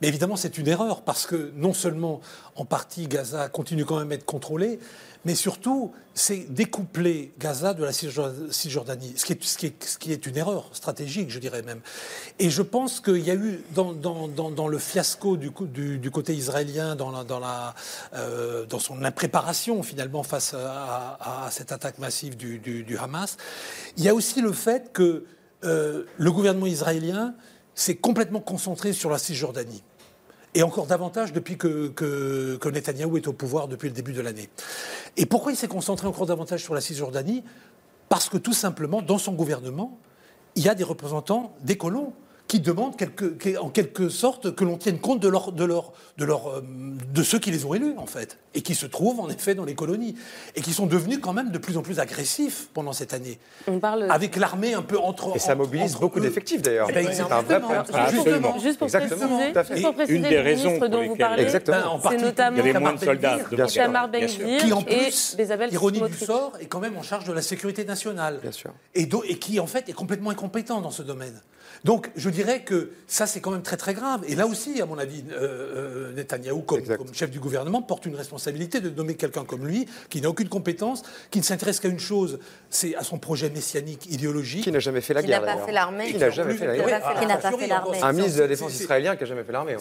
Speaker 12: Mais évidemment, c'est une erreur parce que non seulement en partie Gaza continue quand même à être contrôlé, mais surtout, c'est découpler Gaza de la Cisjor- Cisjordanie, ce qui, est, une erreur stratégique, je dirais même. Et je pense qu'il y a eu, dans, le fiasco du, côté israélien, euh, dans son impréparation finalement face à, cette attaque massive du Hamas, il y a aussi le fait que euh, le gouvernement israélien s'est complètement concentré sur la Cisjordanie. Et encore davantage depuis que, que, est au pouvoir depuis le début de l'année. Et pourquoi il s'est concentré encore davantage sur la Cisjordanie? Parce que tout simplement, dans son gouvernement, il y a des représentants des colons qui demandent quelque, qui- en quelque sorte que l'on tienne compte de, leur, de, leur, de, leur, euh, de ceux qui les ont élus, en fait, et qui se trouvent en effet dans les colonies, et qui sont devenus quand même de plus en plus agressifs pendant cette année.
Speaker 2: On parle.
Speaker 12: Avec l'armée un peu entre.
Speaker 16: Et ça
Speaker 12: entre-
Speaker 16: mobilise
Speaker 12: entre
Speaker 16: beaucoup d'effectifs d'ailleurs.
Speaker 12: Eh ben,
Speaker 16: C'est un vrai problème.
Speaker 12: Absolument.
Speaker 2: Juste pour
Speaker 16: Exactement,
Speaker 2: préciser, juste pour préciser,
Speaker 14: Une des
Speaker 2: le
Speaker 14: raisons
Speaker 2: ministre dont vous parlez.
Speaker 12: Ben,
Speaker 2: c'est notamment
Speaker 14: il y avait moins de
Speaker 12: Ben
Speaker 14: soldats
Speaker 2: Tamar
Speaker 14: Bien sûr.
Speaker 2: Ben-Gvir
Speaker 12: qui en
Speaker 2: et
Speaker 12: plus, ironie du sort, est quand même en charge de la sécurité nationale.
Speaker 16: Bien sûr.
Speaker 12: Et, do- et qui en fait est complètement incompétent dans ce domaine. Donc je dirais que ça c'est quand même très très grave. Et là aussi, à mon avis, euh, euh, Netanyahou, comme, chef du gouvernement, porte une responsabilité de nommer quelqu'un comme lui, qui n'a aucune compétence, qui ne s'intéresse qu'à une chose, c'est à son projet messianique idéologique.
Speaker 16: Qui n'a jamais fait la
Speaker 15: Qui
Speaker 16: guerre
Speaker 15: n'a pas fait l'armée.
Speaker 16: Qui n'a jamais fait
Speaker 15: Qui
Speaker 13: Qui l'armée.
Speaker 16: Un ministre de la Défense israélien qui n'a jamais fait l'armée.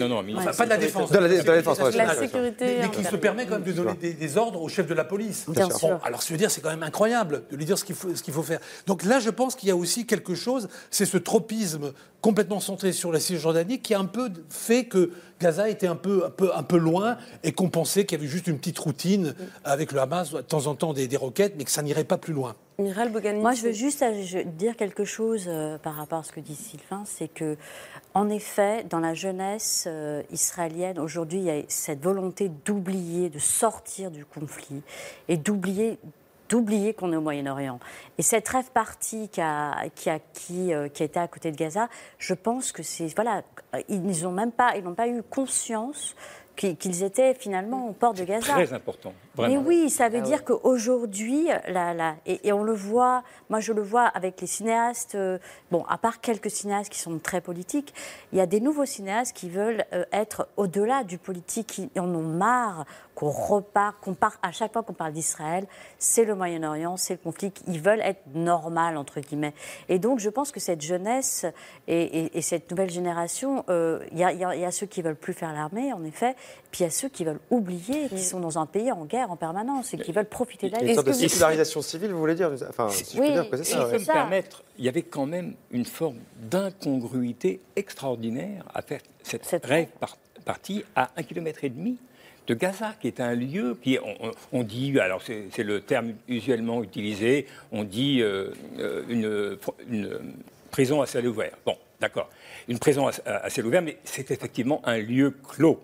Speaker 14: Non, non, ministre.
Speaker 12: Pas de la défense.
Speaker 16: De la- de la défense.
Speaker 2: La sécurité.
Speaker 12: mais, qui se
Speaker 2: intérieure.
Speaker 12: permet quand même de donner des, ordres au chef de la police.
Speaker 13: Bien
Speaker 12: Bon,
Speaker 13: sûr.
Speaker 12: alors, je veux dire, c'est quand même incroyable de lui dire ce qu'il faut, ce qu'il faut faire. Donc là, je pense qu'il y a aussi quelque chose, c'est ce tropisme complètement centré sur la Cisjordanie qui a un peu fait que Gaza était un peu, un peu, un peu loin et qu'on pensait qu'il y avait juste une petite routine avec le Hamas, de temps en temps des, des roquettes, mais que ça n'irait pas plus loin.
Speaker 13: Moi, je veux juste euh, dire quelque chose euh, par rapport à ce que dit Sylvain, c'est que, en effet, dans la jeunesse euh, israélienne, aujourd'hui, il y a cette volonté d'oublier, de sortir du conflit et d'oublier d'oublier qu'on est au Moyen-Orient. Et cette rêve partie qui a, qui, a, qui, euh, qui été à côté de Gaza, je pense que c'est... Voilà, ils n'ont même pas, ils pas eu conscience qu'ils étaient finalement au port de Gaza.
Speaker 14: Très important.
Speaker 13: Mais oui, ça veut dire qu'aujourd'hui, la, la, et, et on le voit, moi je le vois avec les cinéastes, euh, bon, à part quelques cinéastes qui sont très politiques, il y a des nouveaux cinéastes qui veulent euh, être au-delà du politique, qui en ont marre qu'on repart, qu'on part, à chaque fois qu'on parle d'Israël, c'est le Moyen-Orient, c'est le conflit, ils veulent être normal, entre guillemets. Et donc je pense que cette jeunesse et, et- et cette nouvelle génération, euh, il y, y a ceux qui veulent plus faire l'armée, en effet, puis il y a ceux qui veulent oublier, qui sont dans un pays en guerre en permanence et qui veulent profiter de la
Speaker 16: Une sorte de sécularisation civile, vous voulez dire Enfin, si je
Speaker 13: Oui,
Speaker 16: peux dire que c'est ça.
Speaker 14: Si
Speaker 16: ouais.
Speaker 14: je peux me permettre, il y avait quand même une forme d'incongruité extraordinaire à faire cette, rêve par- partie à un kilomètre et demi de Gaza, qui est un lieu qui, on, dit, alors c'est le terme usuellement utilisé, on dit euh, euh, une, une prison à ciel ouvert. Bon, d'accord, une prison à, à ciel ouvert, mais c'est effectivement un lieu clos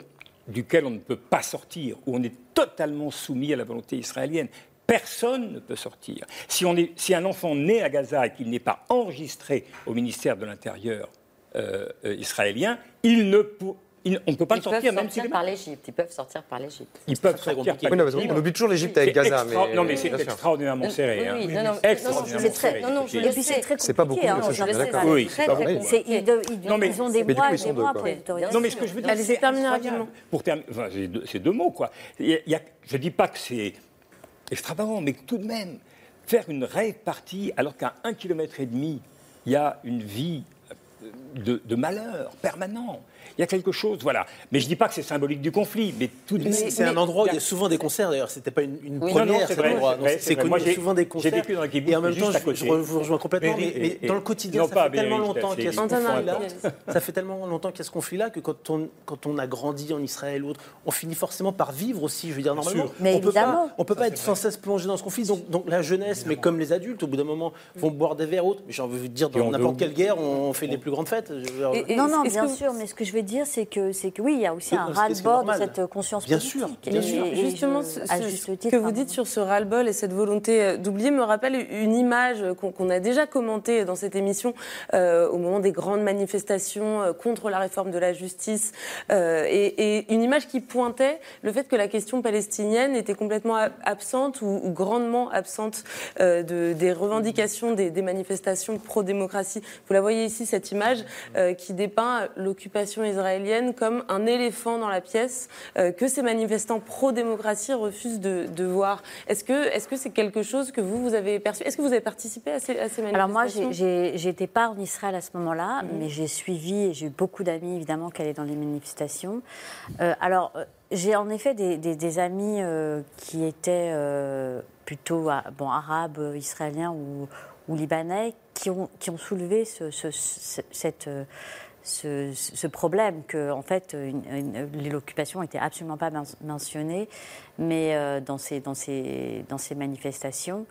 Speaker 14: duquel on ne peut pas sortir, où on est totalement soumis à la volonté israélienne. Personne ne peut sortir. Si, on un enfant naît à Gaza et qu'il n'est pas enregistré au ministère de l'Intérieur euh, euh, israélien, il ne peut, il- on ne peut pas
Speaker 15: Ils
Speaker 14: le sortir,
Speaker 15: peuvent
Speaker 14: même est
Speaker 15: par l'Égypte. Ils peuvent sortir par l'Égypte.
Speaker 14: ils peuvent
Speaker 15: très
Speaker 14: sortir
Speaker 15: compliqué.
Speaker 14: par
Speaker 16: Oui, non,
Speaker 14: l'Égypte.
Speaker 16: oublie toujours l'Égypte avec Gaza,
Speaker 14: extra-
Speaker 16: mais-
Speaker 14: Non, mais c'est extraordinairement serré.
Speaker 15: oui,
Speaker 14: hein.
Speaker 15: oui, non, non,
Speaker 14: Extraordinairement serré.
Speaker 15: non, non, je
Speaker 13: Et
Speaker 15: le
Speaker 13: puis c'est
Speaker 15: sais.
Speaker 13: très
Speaker 16: C'est pas
Speaker 13: compliqué.
Speaker 16: beaucoup,
Speaker 13: hein,
Speaker 16: ça, je d'accord.
Speaker 14: Oui, c'est pas
Speaker 15: très
Speaker 14: vrai.
Speaker 13: ils,
Speaker 14: Non,
Speaker 13: ont des mois des mois pour.
Speaker 14: Non, mais ce que je veux dire, c'est
Speaker 2: rapidement.
Speaker 14: Pour terminer, c'est deux mots, quoi. Je ne dis pas que c'est extravagant, mais tout de même, faire une rêve partie alors qu'à un kilomètre et demi, il y a une vie de, de malheur permanent. Il y a quelque chose, voilà. Mais je ne dis pas que c'est symbolique du conflit, mais tout de même.
Speaker 17: C'est un endroit où il y a souvent des concerts d'ailleurs. C'était pas une, une
Speaker 14: Oui,
Speaker 17: première
Speaker 14: non, non, c'est
Speaker 17: cet
Speaker 14: vrai,
Speaker 17: endroit.
Speaker 14: c'est
Speaker 17: Donc,
Speaker 14: vrai,
Speaker 17: C'est
Speaker 14: c'est vrai.
Speaker 17: connu
Speaker 14: Moi,
Speaker 17: il y a
Speaker 14: j'ai-
Speaker 17: souvent des
Speaker 14: j'ai
Speaker 17: concerts.
Speaker 14: vécu dans un kibbutz
Speaker 17: et en même temps, je, vous rejoins complètement.
Speaker 14: Mais-
Speaker 17: Mais, mais
Speaker 14: et-
Speaker 17: dans le quotidien, ça
Speaker 14: pas
Speaker 17: fait tellement longtemps qu'il y a ce conflit-là.
Speaker 2: Arnaud.
Speaker 17: Ça fait tellement longtemps qu'il y a ce conflit-là que quand on, quand on a grandi en Israël ou autre, on finit forcément par vivre aussi. Je veux dire normalement.
Speaker 13: Mais
Speaker 17: on peut
Speaker 13: évidemment.
Speaker 17: pas, on peut pas être sans cesse plongé dans ce conflit. Donc, donc la jeunesse, mais comme les adultes, au bout d'un moment, vont boire des verres autres. Mais j'ai envie de dire, dans n'importe quelle guerre, on fait les plus grandes fêtes.
Speaker 13: Non, non, bien sûr, mais ce que je veux dire, c'est que, c'est que oui, il y a aussi
Speaker 17: Oui,
Speaker 13: un ras-le-bol de cette conscience
Speaker 17: Bien
Speaker 13: politique.
Speaker 17: sûr,
Speaker 13: Et-
Speaker 17: bien sûr.
Speaker 13: et
Speaker 2: Justement,
Speaker 13: je-
Speaker 2: ce,
Speaker 13: à
Speaker 2: ce-
Speaker 13: juste
Speaker 2: ce
Speaker 13: titre,
Speaker 2: que vous
Speaker 13: pardon.
Speaker 2: dites sur ce ras-le-bol et cette volonté euh, d'oublier me rappelle une image qu'on qu'on a déjà commentée dans cette émission euh, au moment des grandes manifestations euh, contre la réforme de la justice euh, et, et une image qui pointait le fait que la question palestinienne était complètement absente ou, ou grandement absente euh, de, des revendications des, des manifestations pro-démocratie. Vous la voyez ici, cette image euh, qui dépeint l'occupation israélienne comme un éléphant dans la pièce euh, que ces manifestants pro-démocratie refusent de, de voir. Est-ce que est-ce que c'est quelque chose que vous, vous avez perçu? Est-ce que vous avez participé à ces, à ces manifestations
Speaker 13: Alors moi, j'étais pas en Israël à ce moment-là,
Speaker 2: Mhm.
Speaker 13: mais j'ai suivi et j'ai eu beaucoup d'amis évidemment qui allaient dans les manifestations. Euh, alors euh, j'ai en effet des, des- des amis euh, qui étaient plutôt ah, bon arabes, israéliens ou, ou libanais, qui ont qui ont soulevé ce, ce- ce- cette ce, ce problème que en fait une- une- l'occupation n'était absolument pas men- mentionnée, mais euh, dans ces dans ces dans ces manifestations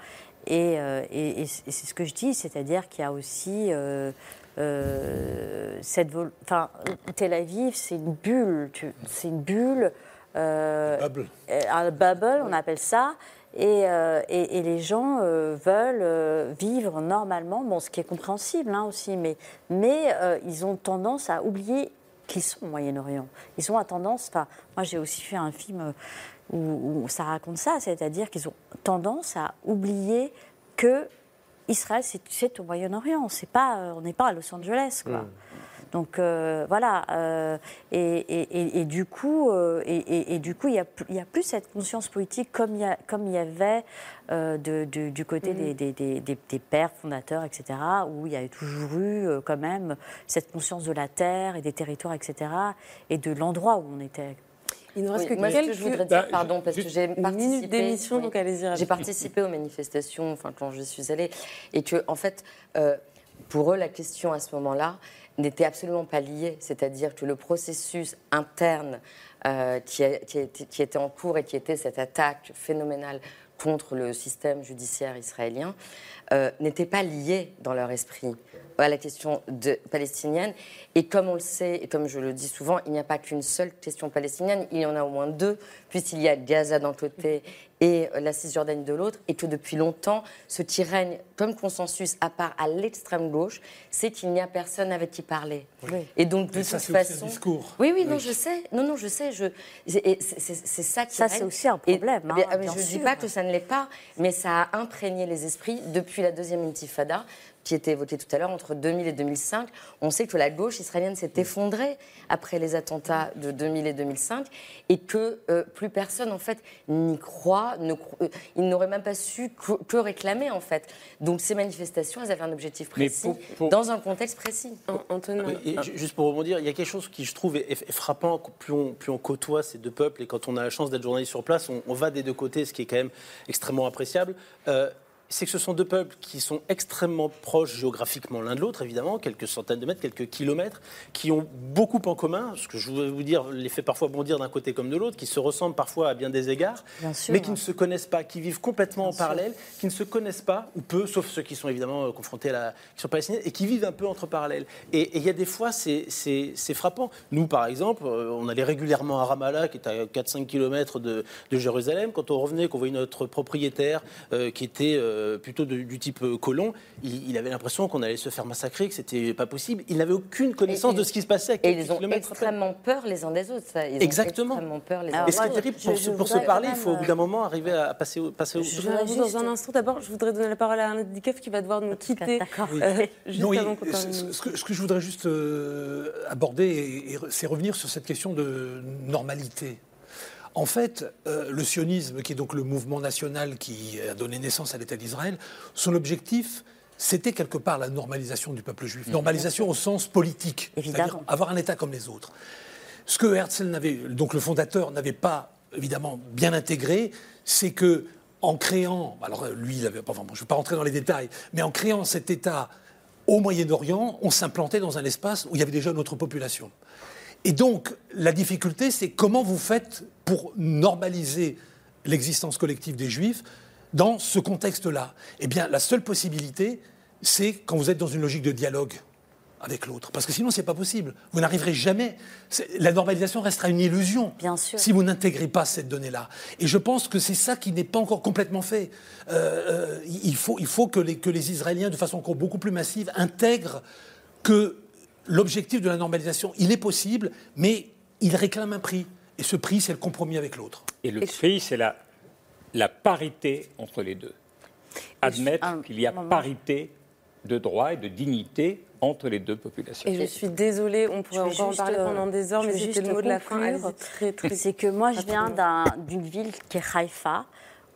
Speaker 13: et, euh, et- et c'est ce que je dis, c'est-à-dire qu'il y a aussi euh, euh, cette enfin, Tel Aviv, c'est une bulle, c'est une bulle.
Speaker 12: Bubble.
Speaker 13: un bubble, on appelle ça. Et, euh, et- les gens euh, veulent euh, vivre normalement, bon, ce qui est compréhensible hein, aussi, mais, mais ils ont tendance à oublier qu'ils sont au Moyen-Orient. Ils ont tendance, enfin, moi j'ai aussi fait un film où, ça raconte ça, c'est-à-dire qu'ils ont tendance à oublier que Israël, c'est- au Moyen-Orient, on n'est pas à Los Angeles, quoi. Donc euh, voilà, euh, et, et- et- et du coup, euh, et, et- et du coup, il n'y a, plus- il y a plus cette conscience politique comme il y, a- comme il y avait euh, de- de- du côté des, des- des- des- des pères fondateurs, etc., où il y avait toujours eu euh, quand même cette conscience de la terre et des territoires, etc., et de l'endroit où on était.
Speaker 2: Il nous reste
Speaker 15: Oui,
Speaker 2: que
Speaker 15: moi, ce que
Speaker 2: quelques
Speaker 15: je voudrais dire,
Speaker 2: Bah,
Speaker 15: pardon, parce que j'ai
Speaker 2: minutes
Speaker 15: participé.
Speaker 2: d'émission,
Speaker 15: oui,
Speaker 2: donc allez-y.
Speaker 15: J'ai participé aux manifestations, enfin quand je suis allée, et que en fait, euh, pour eux, la question à ce moment-là n'était absolument pas liée, c'est-à-dire que le processus interne euh, qui, était en cours et qui était cette attaque phénoménale contre le système judiciaire israélien euh, n'était pas lié dans leur esprit à la question palestinienne. Et comme on le sait, et comme je le dis souvent, il n'y a pas qu'une seule question palestinienne, il y en a au moins deux, puisqu'il y a Gaza d'un côté et la Cisjordanie de l'autre, et que depuis longtemps, ce qui règne comme consensus, à part à l'extrême gauche, c'est qu'il n'y a personne avec qui parler. Et donc, de
Speaker 12: Et ça,
Speaker 15: toute
Speaker 12: c'est aussi un
Speaker 15: façon.
Speaker 12: discours.
Speaker 15: Oui, oui, non,
Speaker 12: Oui.
Speaker 15: je sais. Non, non, je sais. Je... c'est- ça qui
Speaker 13: Ça, c'est aussi un
Speaker 15: Et-
Speaker 13: problème, hein,
Speaker 15: mais
Speaker 13: bien
Speaker 15: je ne dis pas que ça ne l'est pas, mais ça a imprégné les esprits depuis la deuxième intifada qui était évoquée tout à l'heure, entre 2000 et 2005. On sait que la gauche israélienne s'est effondrée après les attentats de 2000 et 2005 et que euh, plus personne, en fait, n'y croit. Ne cro- euh, ils n'auraient même pas su que, que réclamer, en fait. Donc ces manifestations, elles avaient un objectif précis,
Speaker 17: pour- pour-
Speaker 15: dans un contexte précis.
Speaker 17: Ju- juste pour rebondir, il y a quelque chose qui, je trouve, est, est frappant. Plus on, plus on côtoie ces deux peuples et quand on a la chance d'être journaliste sur place, on, on va des deux côtés, ce qui est quand même extrêmement appréciable. Euh, c'est que ce sont deux peuples qui sont extrêmement proches géographiquement l'un de l'autre, évidemment, quelques centaines de mètres, quelques kilomètres, qui ont beaucoup en commun, ce que je voulais vous dire les fait parfois bondir d'un côté comme de l'autre, qui se ressemblent parfois à bien des égards,
Speaker 13: Bien sûr.
Speaker 17: mais qui ne se connaissent pas, qui vivent complètement en parallèle, qui ne se connaissent pas, ou peu, sauf ceux qui sont évidemment euh, confrontés à la question palestinienne, et qui vivent un peu entre parallèles. Et il y a des fois, c'est- frappant. Nous, par exemple, euh, on allait régulièrement à Ramallah, qui est à 4-5 km de, de Jérusalem. Quand on revenait, qu'on voyait notre propriétaire, euh, qui était euh, plutôt de- du type euh, colon, il, il avait l'impression qu'on allait se faire massacrer, que c'était pas possible. Il n'avait aucune connaissance
Speaker 15: Et-
Speaker 17: de ce qui se passait à
Speaker 15: Et ils ont extrêmement peur les uns des autres. Ça. Ils
Speaker 17: Exactement.
Speaker 15: Ont extrêmement peur les uns
Speaker 13: Alors,
Speaker 17: Et
Speaker 15: des
Speaker 17: ce qui est
Speaker 15: autres.
Speaker 17: terrible, pour,
Speaker 13: je-
Speaker 17: se, pour parler, il faut au bout d'un moment arriver à, passer au. Passer au
Speaker 2: Je vais vous dans un instant. D'abord, je voudrais donner la parole à Annette Dikoff qui va devoir nous quitter
Speaker 12: Oui.
Speaker 2: euh, juste
Speaker 12: Non,
Speaker 2: avant
Speaker 12: ce, que, ce que je voudrais juste euh, aborder, et- et c'est revenir sur cette question de normalité. En fait, euh, le sionisme, qui est donc le mouvement national qui a donné naissance à l'État d'Israël, son objectif, c'était quelque part la normalisation du peuple juif. Normalisation au sens politique, c'est-à-dire avoir un État comme les autres. Ce que Herzl n'avait, donc le fondateur, n'avait pas évidemment bien intégré, c'est que en créant, alors lui, il avait, enfin, bon, je ne vais pas rentrer dans les détails, mais en créant cet État au Moyen-Orient, on s'implantait dans un espace où il y avait déjà notre population. Et donc, la difficulté, c'est comment vous faites pour normaliser l'existence collective des Juifs dans ce contexte-là. Eh bien, la seule possibilité, c'est quand vous êtes dans une logique de dialogue avec l'autre. Parce que sinon, c'est pas possible. Vous n'arriverez jamais. La normalisation restera une illusion.
Speaker 13: Bien sûr.
Speaker 12: Si vous n'intégrez pas cette donnée-là. Et je pense que c'est ça qui n'est pas encore complètement fait. Euh, euh, il, faut, il faut que les, que les Israéliens, de façon encore beaucoup plus massive, intègrent que l'objectif de la normalisation, il est possible, mais il réclame un prix. Et ce prix, c'est le compromis avec l'autre.
Speaker 14: Et le prix, c'est la, la parité entre les deux. Admettre qu'il y a parité de droits et de dignité entre les deux populations.
Speaker 2: Et je suis désolée, on pourrait encore en parler
Speaker 13: euh,
Speaker 2: pendant des heures, mais c'était
Speaker 13: juste
Speaker 2: le mot de la fin.
Speaker 13: C'est que moi, je viens d'une ville qui est Haïfa,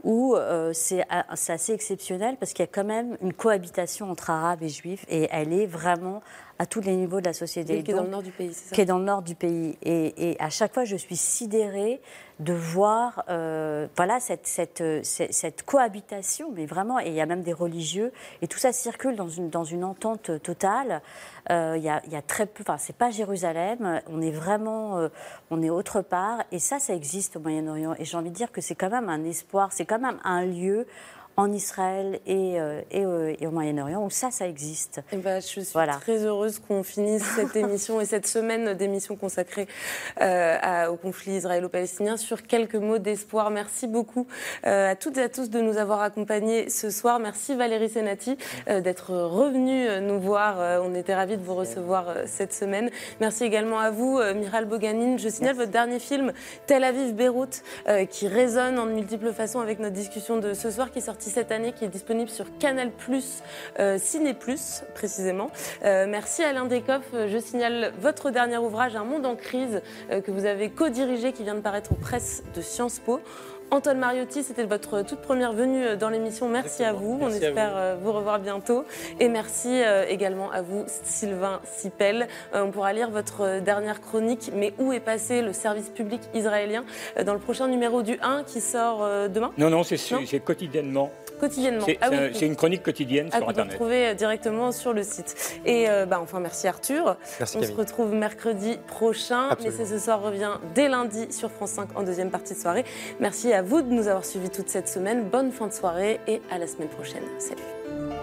Speaker 13: où euh, c'est a- c'est assez exceptionnel parce qu'il y a quand même une cohabitation entre arabes et juifs et elle est vraiment à tous les niveaux de la société.
Speaker 2: Ville qui est dans le nord du pays, c'est ça
Speaker 13: Qui est dans le nord du pays. Et, et à chaque fois, je suis sidérée de voir euh, voilà, cette, cette, euh, cette, cette cohabitation, mais vraiment, et il y a même des religieux, et tout ça circule dans une, dans une entente totale. Euh, Il y, a, il y a très peu, enfin, c'est pas Jérusalem, on est vraiment, euh, on est autre part, et ça, ça existe au Moyen-Orient. Et j'ai envie de dire que c'est quand même un espoir, c'est quand même un lieu en Israël et, et, au Moyen-Orient, où ça, ça existe.
Speaker 2: Et eh ben, je suis très heureuse qu'on finisse cette émission et cette semaine d'émission consacrée au conflit israélo-palestinien sur quelques mots d'espoir. Merci beaucoup à toutes et à tous de nous avoir accompagnés ce soir. Merci Valérie Senati d'être revenue nous voir. on était ravis de vous recevoir cette semaine. Merci également à vous, Miral Boganine. Je signale votre dernier film, Tel Aviv-Beyrouth, qui résonne en multiples façons avec notre discussion de ce soir, qui est cette année, qui est disponible sur Canal+, euh, Ciné+, précisément. Euh, merci Alain Descoff. Je signale votre dernier ouvrage, Un monde en crise, euh, que vous avez co-dirigé, qui vient de paraître aux presses de Sciences Po. Antoine Mariotti, c'était votre toute première venue euh, dans l'émission. Merci à vous. On espère euh, vous. revoir bientôt. Et merci euh, également à vous, Sylvain Sipel. On pourra lire votre dernière chronique, mais où est passé le service public israélien, dans le prochain numéro du 1 qui sort demain?
Speaker 14: Non, non, c'est quotidiennement
Speaker 2: quotidiennement.
Speaker 14: C'est ah une chronique quotidienne sur Internet.
Speaker 2: Vous retrouver directement sur le site. Et bah, enfin, merci Arthur.
Speaker 16: Merci
Speaker 2: On se retrouve mercredi prochain. Mais c'est ce soir revient dès lundi sur France 5 en deuxième partie de soirée. Merci à vous de nous avoir suivis toute cette semaine. Bonne fin de soirée et à la semaine prochaine. Salut.